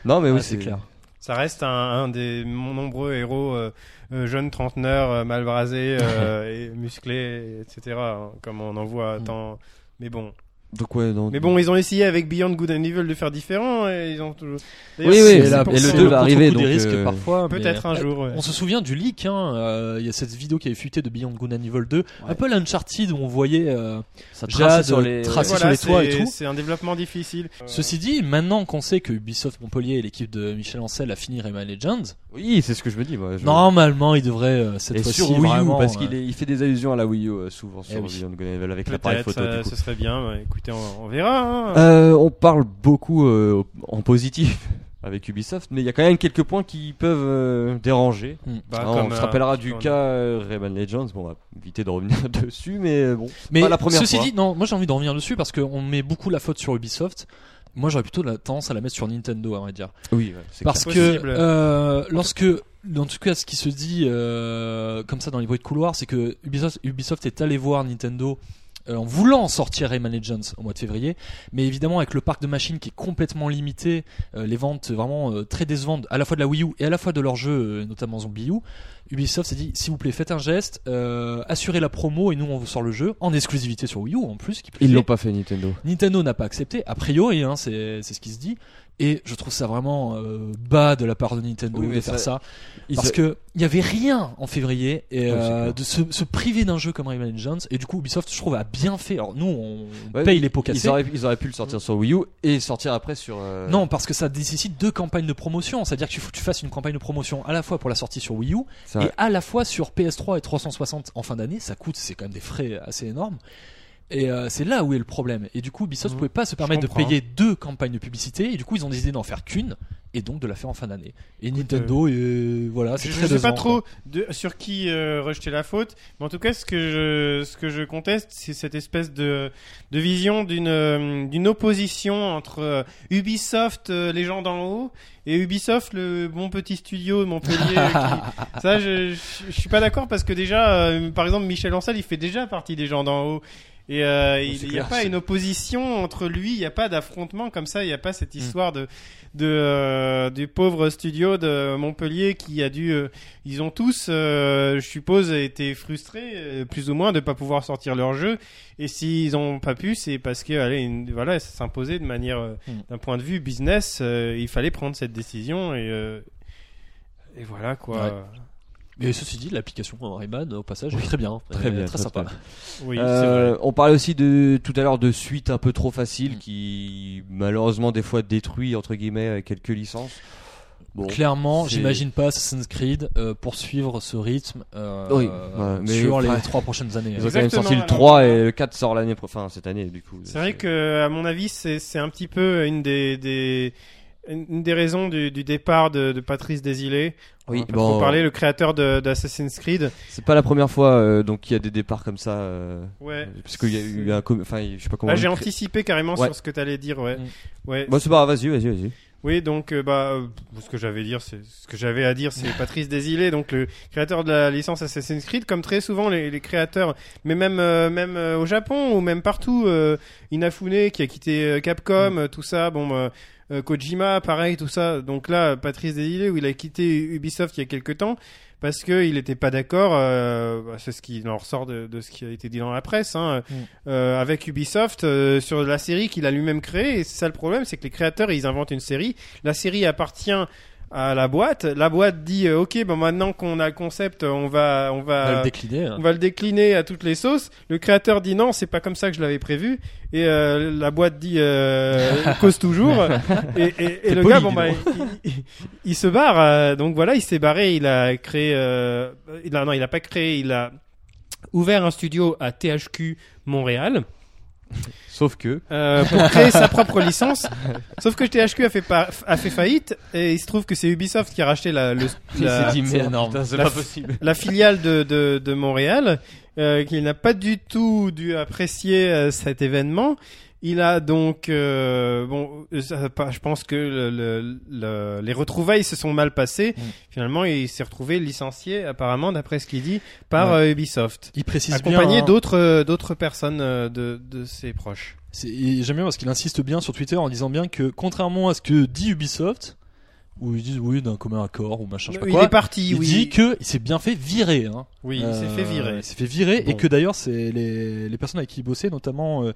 Non mais oui, c'est clair. Ça reste un, un des mon- nombreux héros euh, euh, jeunes trentenaires, euh, mal brasés euh, et musclés, etc. hein, comme on en voit Mm. tant. Mais bon. Donc ouais, non. Mais bon, ils ont essayé avec Beyond Good and Evil de faire différent et ils ont toujours. Oui, oui, et la- le c'est deux va contre-coup arriver, des donc, risques euh, parfois. Peut-être un jour. ouais. On se souvient du leak, hein, euh, il y a cette vidéo qui avait fuité de Beyond Good and Evil 2, un peu l'Uncharted où on voyait euh, ça sur les. trace- ouais. sur les toits et c'est- tout. C'est un développement difficile. Ceci dit, maintenant qu'on sait que Ubisoft Montpellier et l'équipe de Michel Ancel a fini Rayman Legends, Oui, c'est ce que je me dis. Moi, je- normalement il devrait euh, cette Et fois-ci sur Wii U, vraiment. parce euh, qu'il fait des allusions à la Wii U euh, souvent sur Eh oui. Beyond Good and Evil avec l'appareil photo. euh, ce serait bien. Ouais, Écoutez, on, on verra. hein. Euh, on parle beaucoup euh, en positif avec Ubisoft, mais il y a quand même quelques points qui peuvent euh, déranger. Bah, Ah, on se rappellera du cas euh, Rayman Legends. Bon, on va éviter de revenir dessus, mais bon. Mais pas la première ceci fois. dit, non, moi j'ai envie de revenir dessus parce qu'on met beaucoup la faute sur Ubisoft. Moi j'aurais plutôt la tendance à la mettre sur Nintendo, à vrai dire. Oui, ouais, Parce clair. que euh, lorsque, en tout cas, ce qui se dit euh, comme ça dans les bruits de couloir, c'est que Ubisoft, Ubisoft est allé voir Nintendo euh, en voulant sortir Rayman Legends au mois de février, mais évidemment avec le parc de machines qui est complètement limité, euh, les ventes vraiment euh, très décevantes à la fois de la Wii U et à la fois de leurs jeux, euh, notamment Zombie U. Ubisoft s'est dit s'il vous plaît faites un geste, euh, assurez la promo et nous on vous sort le jeu en exclusivité sur Wii U en plus. qui Ils l'ont pas fait Nintendo. Nintendo n'a pas accepté, a priori, hein, c'est c'est ce qui se dit. Et je trouve ça vraiment euh, bas de la part de Nintendo Oui, de faire ça-. Ils Parce se- que il y avait rien en février et euh, de se, se priver d'un jeu comme Rayman Legends. Et du coup, Ubisoft, je trouve, a bien fait. Alors nous, on Ouais, paye les pots ils cassés. auraient, ils auraient pu le sortir sur Wii U et sortir après sur. euh, Non, parce que ça nécessite deux campagnes de promotion. C'est-à-dire qu'il faut que tu fasses une campagne de promotion à la fois pour la sortie sur Wii U et à la fois sur PS3 et 360 en fin d'année. Ça coûte, c'est quand même des frais assez énormes. Et euh, c'est là où est le problème. Et du coup, Ubisoft Mhm. pouvait pas se permettre de payer deux campagnes de publicité. Et du coup, ils ont décidé d'en faire qu'une et donc de la faire en fin d'année. Et Nintendo, et voilà, c'est Je, très je sais pas trop de, sur qui euh, rejeter la faute, mais en tout cas, ce que je, ce que je conteste, c'est cette espèce de, de vision d'une, euh, d'une opposition entre euh, Ubisoft, euh, les gens d'en haut, et Ubisoft, le bon petit studio de Montpellier. qui- Ça, je, je, je suis pas d'accord parce que déjà, euh, par exemple, Michel Ancel, il fait déjà partie des gens d'en haut. Et euh, il n'y a pas une opposition entre lui, il n'y a pas d'affrontement comme ça, il n'y a pas cette Mm. histoire de, de euh, du pauvre studio de Montpellier qui a dû, euh, ils ont tous, je suppose, été frustrés, plus ou moins, de pas pouvoir sortir leur jeu. Et s'ils ont pas pu, c'est parce que, allez, une- voilà, ça s'imposait de manière, Mm. d'un point de vue business, il fallait prendre cette décision et et voilà quoi. Ouais. Et ceci dit, l'application Rayman, au passage, est très bien. Très Euh, bien, Très très, sympa. très Oui, Euh, on parlait aussi de tout à l'heure de suites un peu trop faciles Mm. qui malheureusement des fois détruit entre guillemets avec quelques licences. Bon, Clairement, j'imagine pas Assassin's Creed euh, poursuivre ce rythme euh, Oui, ouais, mais sur les trois prochaines années. ils ont quand même sorti le alors, 3 voilà. et le 4 sort l'année pro- enfin cette année du coup. C'est vrai que, à mon avis, c'est c'est un petit peu une des, des une des raisons du, du départ de, de Patrice Desilets. Oui, On pas bon, trop parler, le créateur de- d'Assassin's Creed. c'est pas la première fois euh, donc qu'il y a des départs comme ça euh, Ouais. parce qu'il y a eu un enfin je sais pas comment Là, j'ai cré- anticipé carrément Ouais. sur ce que tu allais dire, ouais. Mm. ouais. Bon, c'est pas grave, vas-y, vas-y, vas-y. Oui, donc euh, bah euh, ce que j'avais dire, c'est ce que j'avais à dire, c'est Patrice Desilets, donc le créateur de la licence Assassin's Creed, comme très souvent les, les créateurs, mais même euh, même euh, au Japon ou même partout, euh, Inafune qui a quitté euh, Capcom, euh, tout ça, bon. Euh, Kojima, pareil, tout ça. Donc là, Patrice Desilets, où il a quitté Ubisoft il y a quelques temps, parce que il n'était pas d'accord. euh, bah, c'est ce qui en ressort de, de ce qui a été dit dans la presse, hein, Mm. euh, avec Ubisoft euh, sur la série qu'il a lui-même créée. Et c'est ça le problème, c'est que les créateurs, ils inventent une série. La série appartient à la boîte. La boîte dit, euh, ok, bon maintenant qu'on a le concept, on va, on On va va, le décliner. hein. on va le décliner à toutes les sauces. Le créateur dit non, c'est pas comme ça que je l'avais prévu. Et euh, la boîte dit euh, cause toujours. Et, et, et C'est le poli, gars, bon bah, il, il- il se barre. donc voilà, il s'est barré. Il a créé. Non, il a pas créé. Il a ouvert un studio à THQ Montréal Sauf que euh, pour créer sa propre licence. Sauf que THQ a fait, pas, a fait faillite et il se trouve que c'est Ubisoft qui a racheté la, le, dit énorme. putain, filiale de, de, de Montréal, euh, qu'il n'a pas du tout dû apprécier euh, cet événement. Il a donc, euh, bon, euh, je pense que le, le- le- les retrouvailles se sont mal passées. Mm. Finalement, il s'est retrouvé licencié, apparemment, d'après ce qu'il dit, par Ouais. euh, Ubisoft, Il précise accompagné bien. hein, d'autres euh, d'autres personnes de, de ses proches. J'aime bien parce qu'il insiste bien sur Twitter en disant bien que contrairement à ce que dit Ubisoft, où ils disent oui d'un commun accord ou machin. Je sais pas il quoi. est parti, il oui. dit que il s'est bien fait virer. Hein. Oui, il s'est Euh, fait virer. Il s'est fait virer Bon. et que d'ailleurs c'est les, les personnes avec qui il bossait, notamment euh,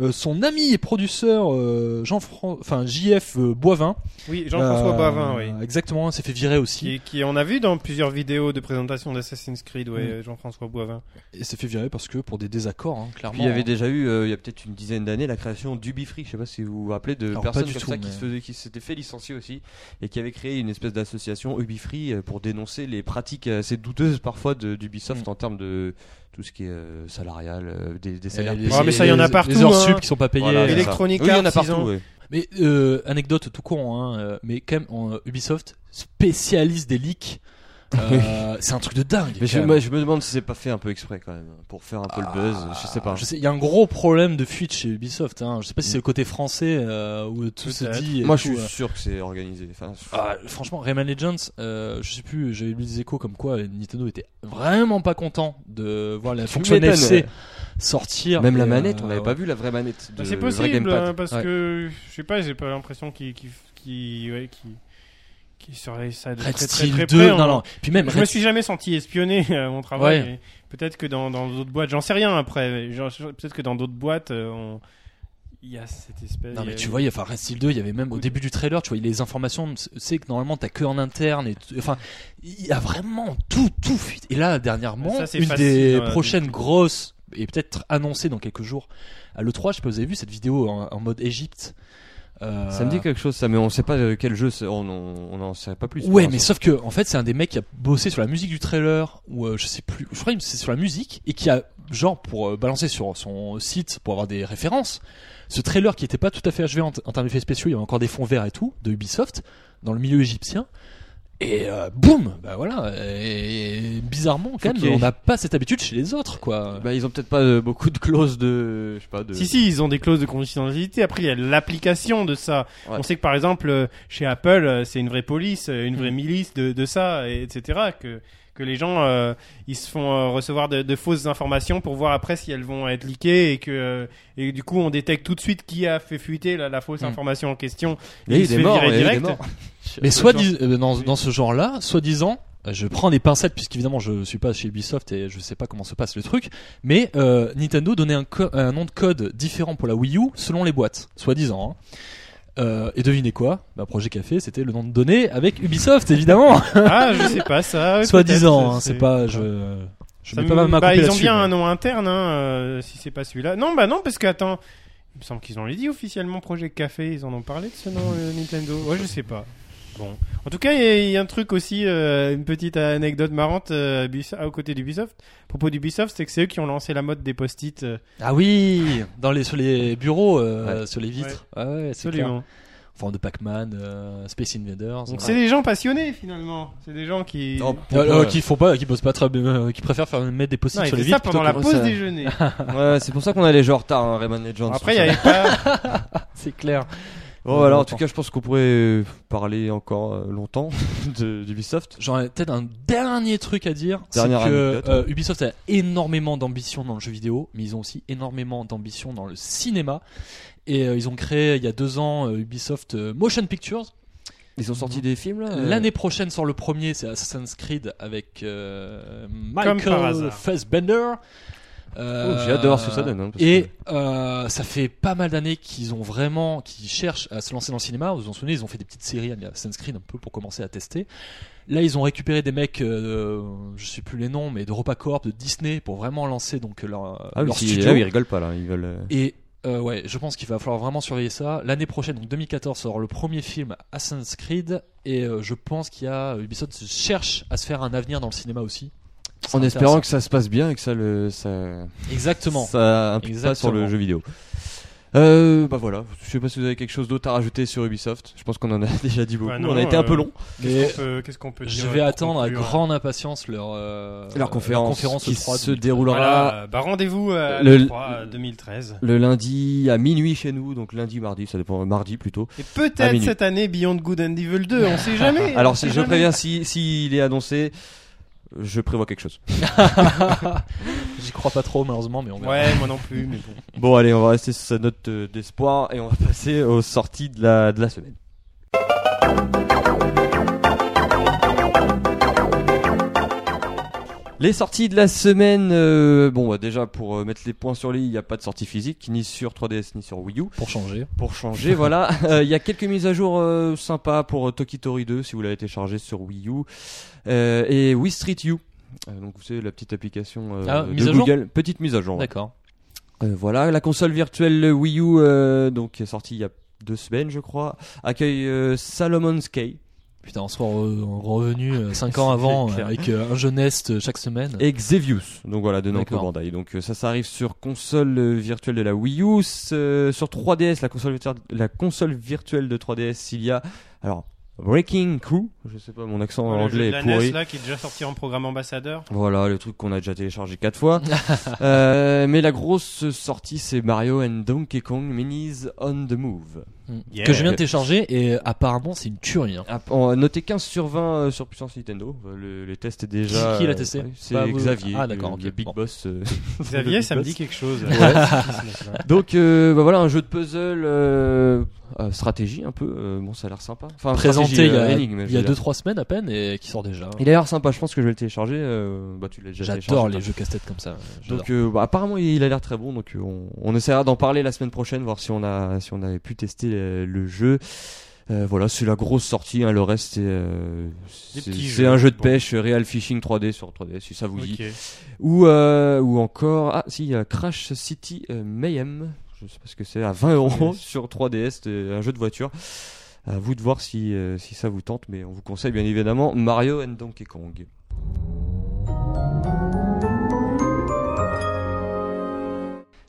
euh, son ami et producteur euh, Jean Fran enfin JF euh, Boivin. Oui, Jean-François Euh, Boivin, oui. Exactement, s'est fait virer aussi. Qui, qui on a vu dans plusieurs vidéos de présentation d'Assassin's Creed, ouais, Mm. euh, Jean-François Boivin. Et s'est fait virer parce que pour des désaccords, hein, clairement. Puis il y avait hein. déjà eu, euh, il y a peut-être une dizaine d'années, la création d'Ubifree. Je sais pas si vous vous rappelez de Alors, pas personnes du comme tout, ça qui mais- se faisaient, qui s'étaient fait licencier aussi et qui avaient créé une espèce d'association Ubifree euh, pour dénoncer les pratiques assez douteuses parfois d'Ubisoft Mm. en termes de tout ce qui est euh, salarial, euh, des, des salaires. les- Ah, mais ça, il y en a partout, Les heures hein. sup qui sont pas payées. Voilà. Electronic Oui, il y en a Arts, partout. ouais. Mais euh, anecdote tout con, hein, mais quand même en, Ubisoft spécialiste des leaks. Euh, c'est un truc de dingue. Mais je, même. moi, je me demande si c'est pas fait un peu exprès quand même pour faire un peu le buzz. Je sais pas. Sais, il y a un gros problème de fuite chez Ubisoft. Hein. Je sais pas si c'est le côté français euh, où tout se dit. Moi, je suis euh. sûr que c'est organisé. Enfin, Ah, franchement, Rayman Legends, euh, je sais plus, j'avais lu des échos comme quoi Nintendo était vraiment pas content de voir la fonction NFC ouais. sortir. Même la manette, on n'avait ouais. pas vu la vraie manette. De Bah, c'est vrai possible, gamepad. hein, parce Ouais. que je sais pas, j'ai pas l'impression qu'il qu'il qu'il ouais, qu'il- ça de Red très Steel très 2, près, non, hein. non. Puis même, Je Red me suis jamais senti espionné à mon travail. Ouais. Peut-être que dans d'autres boîtes, j'en sais rien après. Peut-être que dans d'autres boîtes, euh, on- il y a cette espèce. Non mais a- tu vois, il y a- enfin Red Steel 2, il y avait même au début du trailer, tu vois, les informations, c'est que normalement t'as que en interne et enfin, il y a vraiment tout, tout. Et là, dernièrement, Ça, une facile, des euh, prochaines grosses et peut-être annoncée dans quelques jours à l'E3, je sais pas, vous avez vu cette vidéo en, en mode Égypte? Euh, Ça me dit quelque chose, ça, mais on sait pas quel jeu. On n'en sait pas plus. Ouais, mais sauf que en fait, c'est un des mecs qui a bossé sur la musique du trailer ou euh, je sais plus, je crois que c'est sur la musique et qui a genre pour euh, balancer sur son site pour avoir des références. Ce trailer qui était pas tout à fait HV en, en termes d'effets spéciaux, il y avait encore des fonds verts et tout de Ubisoft dans le milieu égyptien. Et euh, boum, bah voilà. Et, bizarrement, quand même, on n'a pas cette habitude chez les autres, quoi. Bah, ils ont peut-être pas euh, beaucoup de clauses de. Je sais pas, de. Si si, ils ont des clauses de confidentialité. Après, il y a l'application de ça. Ouais. On sait que par exemple, euh, chez Apple, euh, c'est une vraie police, une vraie Mm. milice de, de ça, et, etc. Que que les gens euh, ils se font recevoir de, de fausses informations pour voir après si elles vont être leakées et que euh, et du coup on détecte tout de suite qui a fait fuiter la, la fausse Mm. information en question. Et il il se fait mort, virer et il est direct. Mais soit dis- euh, dans, dans ce genre-là, soi-disant, euh, je prends des pincettes puisqu'évidemment je suis pas chez Ubisoft et je sais pas comment se passe le truc, mais euh, Nintendo donnait un, nom de code différent pour la Wii U selon les boîtes, soi-disant. hein. Euh, et devinez quoi? Bah, Projet Café, c'était le nom de données avec Ubisoft, évidemment. Ah, je sais pas ça. Soi-disant, hein, c'est pas, je, je mets me- pas ma bah, ils ont bien mais- un nom interne, hein, euh, si c'est pas celui-là. Non, bah non, parce que attends, il me semble qu'ils ont dit officiellement Projet Café. Ils en ont parlé de ce nom Nintendo. Ouais, je sais pas. Bon, en tout cas, il y, a- il y a un truc aussi, euh, une petite anecdote marrante euh, à côté d'Ubisoft. À propos d'Ubisoft, c'est que c'est eux qui ont lancé la mode des post-it. euh, Ah oui, dans les sur les bureaux, euh, Ouais. sur les vitres. Ouais, ouais, c'est clair. Forme de Pac-Man, euh, Space Invaders. Donc ouais. c'est des gens passionnés finalement. C'est des gens qui. Non, Euh, euh, qui font pas, qui bossent pas très, euh, qui préfèrent faire mettre des post-it sur les faisaient ça vitres pendant la pause ça. déjeuner. Ouais, c'est pour ça qu'on allait jouer en retard, hein, Rayman Legends. Après, il y avait pas. C'est clair. Bon, voilà, en tout cas, je pense qu'on pourrait euh, parler encore euh, longtemps de- d'Ubisoft. J'aurais peut-être un dernier truc à dire. C'est Dernière que euh, Ubisoft a énormément d'ambition dans le jeu vidéo, mais ils ont aussi énormément d'ambition dans le cinéma. Et euh, ils ont créé il y a deux ans euh, Ubisoft euh, Motion Pictures. Ils ont sorti des films là L'année prochaine sort le premier, c'est Assassin's Creed avec euh, Michael hasard. Oh, j'ai hâte de voir ce que ça donne. hein, parce Et que- euh, ça fait pas mal d'années qu'ils ont vraiment, qu'ils cherchent à se lancer dans le cinéma. Vous vous en souvenez, ils ont fait des petites séries Assassin's Creed un peu pour commencer à tester. Là, ils ont récupéré des mecs, euh, je sais plus les noms, mais de Corp, de Disney, pour vraiment lancer donc leur, Ah leur si- studio. là, oui, ils rigolent pas là. Ils veulent. euh, Et euh, ouais, je pense qu'il va falloir vraiment surveiller ça. L'année prochaine, donc 2014, sort le premier film Assassin's Creed, et euh, je pense qu'il y a Ubisoft cherche à se faire un avenir dans le cinéma aussi. En espérant que ça se passe bien et que ça le ça exactement. ça implique pas sur le Exactement. jeu vidéo. Euh, bah voilà, je sais pas si vous avez quelque chose d'autre à rajouter sur Ubisoft. Je pense qu'on en a déjà dit beaucoup. Bah non, on a été un peu euh, long. Mais Qu'est-ce qu'on peut- peut je dire vais attendre à grande impatience leur euh, Leur conférence, qui E3 se 2013. déroulera Voilà, bah rendez-vous à Le- l'E3 2013. le lundi à minuit chez nous, donc lundi mardi, ça dépend mardi plutôt. Et peut-être cette année Beyond Good and Evil 2, on sait jamais. Alors on si sait je jamais. préviens si s'il est annoncé, je prévois quelque chose. J'y crois pas trop malheureusement, mais on verra. Ouais, moi non plus. Mais bon. bon, allez, on va rester sur cette note euh, d'espoir et on va passer aux sorties de la, de la semaine. Les sorties de la semaine, euh, bon bah, déjà pour euh, mettre les points sur les, il n'y a pas de sortie physique, ni sur 3DS ni sur Wii U. Pour changer. Pour changer, voilà. Il y a quelques mises à jour sympas pour Tokitori 2 si vous l'avez téléchargé sur Wii U. Euh, et Wii Street U. Euh, donc vous savez la petite application euh, Ah, de Google, petite mise à jour. D'accord. Voilà, la console virtuelle Wii U, donc qui est sortie il y a deux semaines je crois, accueille Salomon's Key. Putain, on se re- revenu 5 ans avant avec euh, un jeune Est euh, chaque semaine. et Xevious. Donc voilà, de Namco. Bandai. Donc ça, ça arrive sur console virtuelle de la Wii U, sur 3DS, la console, la console virtuelle de 3DS, il y a alors Breaking Crew. Je sais pas, mon accent Le jeu anglais est pourri. NES là qui est déjà sorti en programme ambassadeur. Voilà, le truc qu'on a déjà téléchargé quatre fois. Euh, mais la grosse sortie, c'est Mario and Donkey Kong Minis on the Move. Mm. Yeah. Que je viens de télécharger et apparemment c'est une tuerie. hein. Ah, on a noté 15 sur 20 euh, sur puissance Nintendo. Euh, le- les tests étaient déjà. Qui- qui l'a testé ouais, C'est Bah, Xavier, Ah, d'accord, le, ok, Big bon. Boss. euh, Xavier, ça me dit quelque chose. Donc euh, bah voilà un jeu de puzzle euh, euh, stratégie un peu euh, bon ça a l'air sympa enfin Présenté il y a, énigme, il je y a veux dire. 2-3 semaines à peine et qui sort déjà. il a l'air sympa je pense que je vais le télécharger euh, bah tu l'as déjà J'adore les jeux casse-tête comme ça. Donc euh, bah, apparemment il a l'air très bon donc on, on essaiera d'en parler la semaine prochaine voir si on a si on avait pu tester le, le jeu Euh, voilà, c'est la grosse sortie. hein, le reste, c'est euh, c'est- un jeu de pêche, euh, Real Fishing 3D sur 3D, si ça vous dit. Ok. Ou, euh, ou encore, ah si, il y a Crash City euh, Mayhem, je sais pas ce que c'est, à 20 euros 3DS. sur 3DS, c'est un jeu de voiture. À vous de voir si, euh, si ça vous tente, mais on vous conseille bien évidemment Mario and Donkey Kong.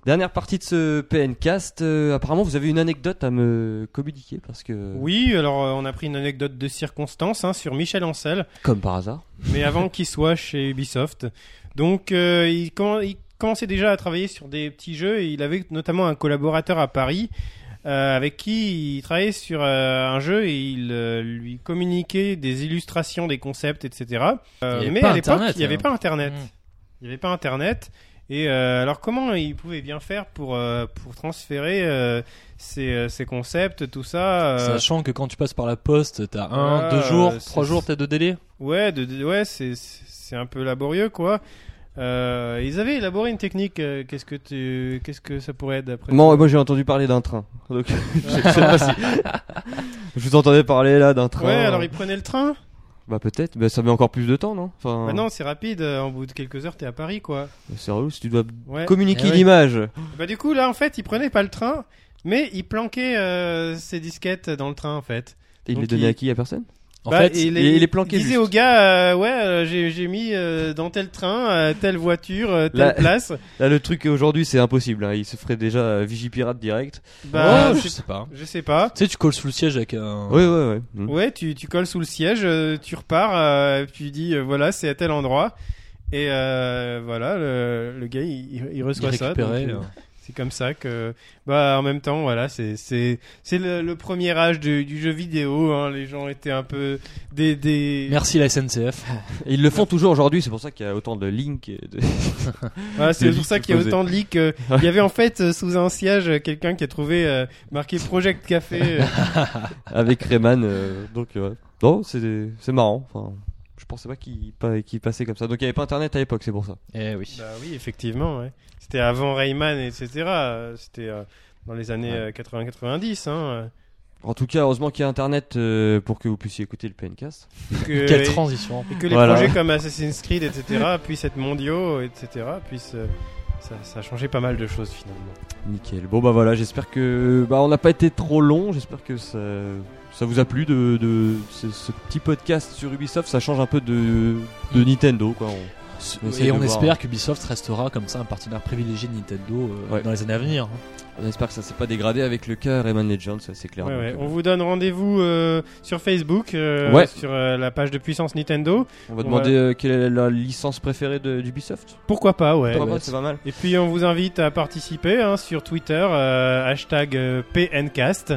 Dernière partie de ce PNcast, euh, apparemment vous avez une anecdote à me communiquer parce que, Oui, alors euh, on a pris une anecdote de circonstance hein, sur Michel Ancel, comme par hasard, mais avant qu'il soit chez Ubisoft. Donc euh, il, commen- il commençait déjà à travailler sur des petits jeux et il avait notamment un collaborateur à Paris euh, avec qui il travaillait sur euh, un jeu et il euh, lui communiquait des illustrations, des concepts, etc. Euh, avait mais à l'époque, Internet, il n'y avait hein. pas Internet. Il n'y avait pas Internet. Et euh, alors comment il pouvait bien faire pour, euh, pour transférer euh, ces, euh, ces concepts, tout ça euh, Sachant que quand tu passes par la poste, t'as un, Ah, deux jours, trois jours peut-être de délai. Ouais, de, de- ouais, c'est c'est un peu laborieux quoi. Euh, ils avaient élaboré une technique. qu'est-ce que tu, qu'est-ce que ça pourrait être d'après Moi, moi j'ai entendu parler d'un train. Donc, je sais pas si- Je vous entendais parler là d'un train. Ouais, alors ils prenaient le train? Bah peut-être, bah, ça met encore plus de temps, non? Enfin, Bah non, c'est rapide. euh, En bout de quelques heures, t'es à Paris quoi. c'est relou si tu dois Ouais. communiquer Eh oui. l'image. Bah du coup là, en fait, ils prenaient pas le train, mais ils planquaient euh, ces disquettes dans le train en fait. Et il Donc, les donnait il- à qui? À personne? En Bah, fait, il, et il est planqué disait juste. au gars, euh, ouais, euh, j'ai j'ai mis euh, dans tel train, euh, telle voiture, euh, telle Là- place. Là, le truc aujourd'hui, c'est impossible. Hein. Il se ferait déjà euh, Vigipirate direct. Bah, Oh, je, je sais pas. je sais pas. Tu sais, tu colles sous le siège avec un. Ouais, ouais, ouais. Mm. Ouais, tu, tu colles sous le siège, tu repars, euh, tu dis euh, voilà, c'est à tel endroit. Et euh, voilà, le, le gars, il, il- reçoit Il ça. donc, euh. C'est comme ça que, bah, en même temps, voilà, c'est c'est c'est le, le premier âge du, du jeu vidéo. Hein, les gens étaient un peu des des. Merci la SNCF. Et ils le font toujours aujourd'hui. C'est pour ça qu'il y a autant de links. et de- Voilà, c'est pour ça qu'il y a autant de leaks. euh, Il y avait en fait euh, sous un siège euh, quelqu'un qui a trouvé euh, marqué Project Café. euh, avec Rayman. euh, donc, ouais. non, c'est c'est marrant. Enfin, pensais pas qu'il pa- qu'il passait comme ça. Donc, il y avait pas Internet à l'époque, c'est pour ça. Eh oui. Bah oui, effectivement. Ouais. C'était avant Rayman, etc. C'était euh, dans les années euh, 80-90. Hein, euh, En tout cas, heureusement qu'il y a Internet euh, pour que vous puissiez écouter le PNcast. que, Quelle et, transition. et que les Voilà. projets comme Assassin's Creed, etc. puissent être mondiaux, etc. Puissent, euh, ça, ça a changé pas mal de choses finalement. Nickel. Bon bah voilà, j'espère que bah on n'a pas été trop long. J'espère que ça, ça vous a plu de, de ce, ce petit podcast sur Ubisoft. Ça change un peu de, de Nintendo quoi. On- On Et on espère qu'Ubisoft restera comme ça un partenaire privilégié de Nintendo euh, Ouais. dans les années à venir. hein. On espère que ça s'est pas dégradé avec le cas Rayman Legends, ça c'est clair. Ouais, Donc, ouais. euh, On vous donne rendez-vous euh, sur Facebook, euh, Ouais. sur euh, la page de Puissance Nintendo. on va on demander va- euh, quelle est la licence préférée d'Ubisoft? Pourquoi pas, ouais. Pourquoi ouais. pas, c'est pas mal. Et puis on vous invite à participer hein, sur Twitter, euh, hashtag euh, PNcast,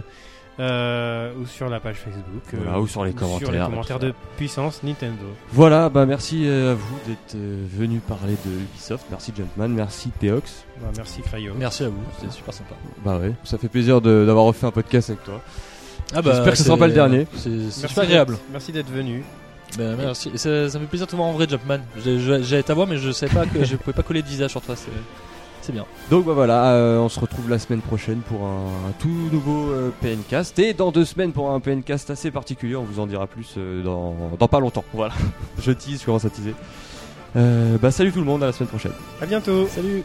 euh, ou sur la page Facebook. euh, Voilà, ou sur les Sur commentaires, les commentaires de Puissance Nintendo. Voilà, bah merci euh, à vous d'être euh, venu parler de Ubisoft. Merci Jumpman, merci Peox. Bah, merci Crayo. Merci à vous, c'était super sympa. Bah ouais, ça fait plaisir de- d'avoir refait un podcast avec toi. Ah J'espère que ce sera pas le dernier. C'est super agréable. Merci d'être venu. Ben, merci. Ça, ça me fait plaisir de te voir en vrai, Jumpman. J'avais ta voix, mais je savais pas que je pouvais pas coller de visage sur toi. C'est bien. Donc bah, voilà, euh, on se retrouve la semaine prochaine pour un, un tout nouveau euh, PNcast et dans deux semaines pour un PNcast assez particulier. On vous en dira plus euh, dans, dans pas longtemps. Voilà, je tease, je commence à teaser. Euh, bah salut tout le monde, à la semaine prochaine. À bientôt. Salut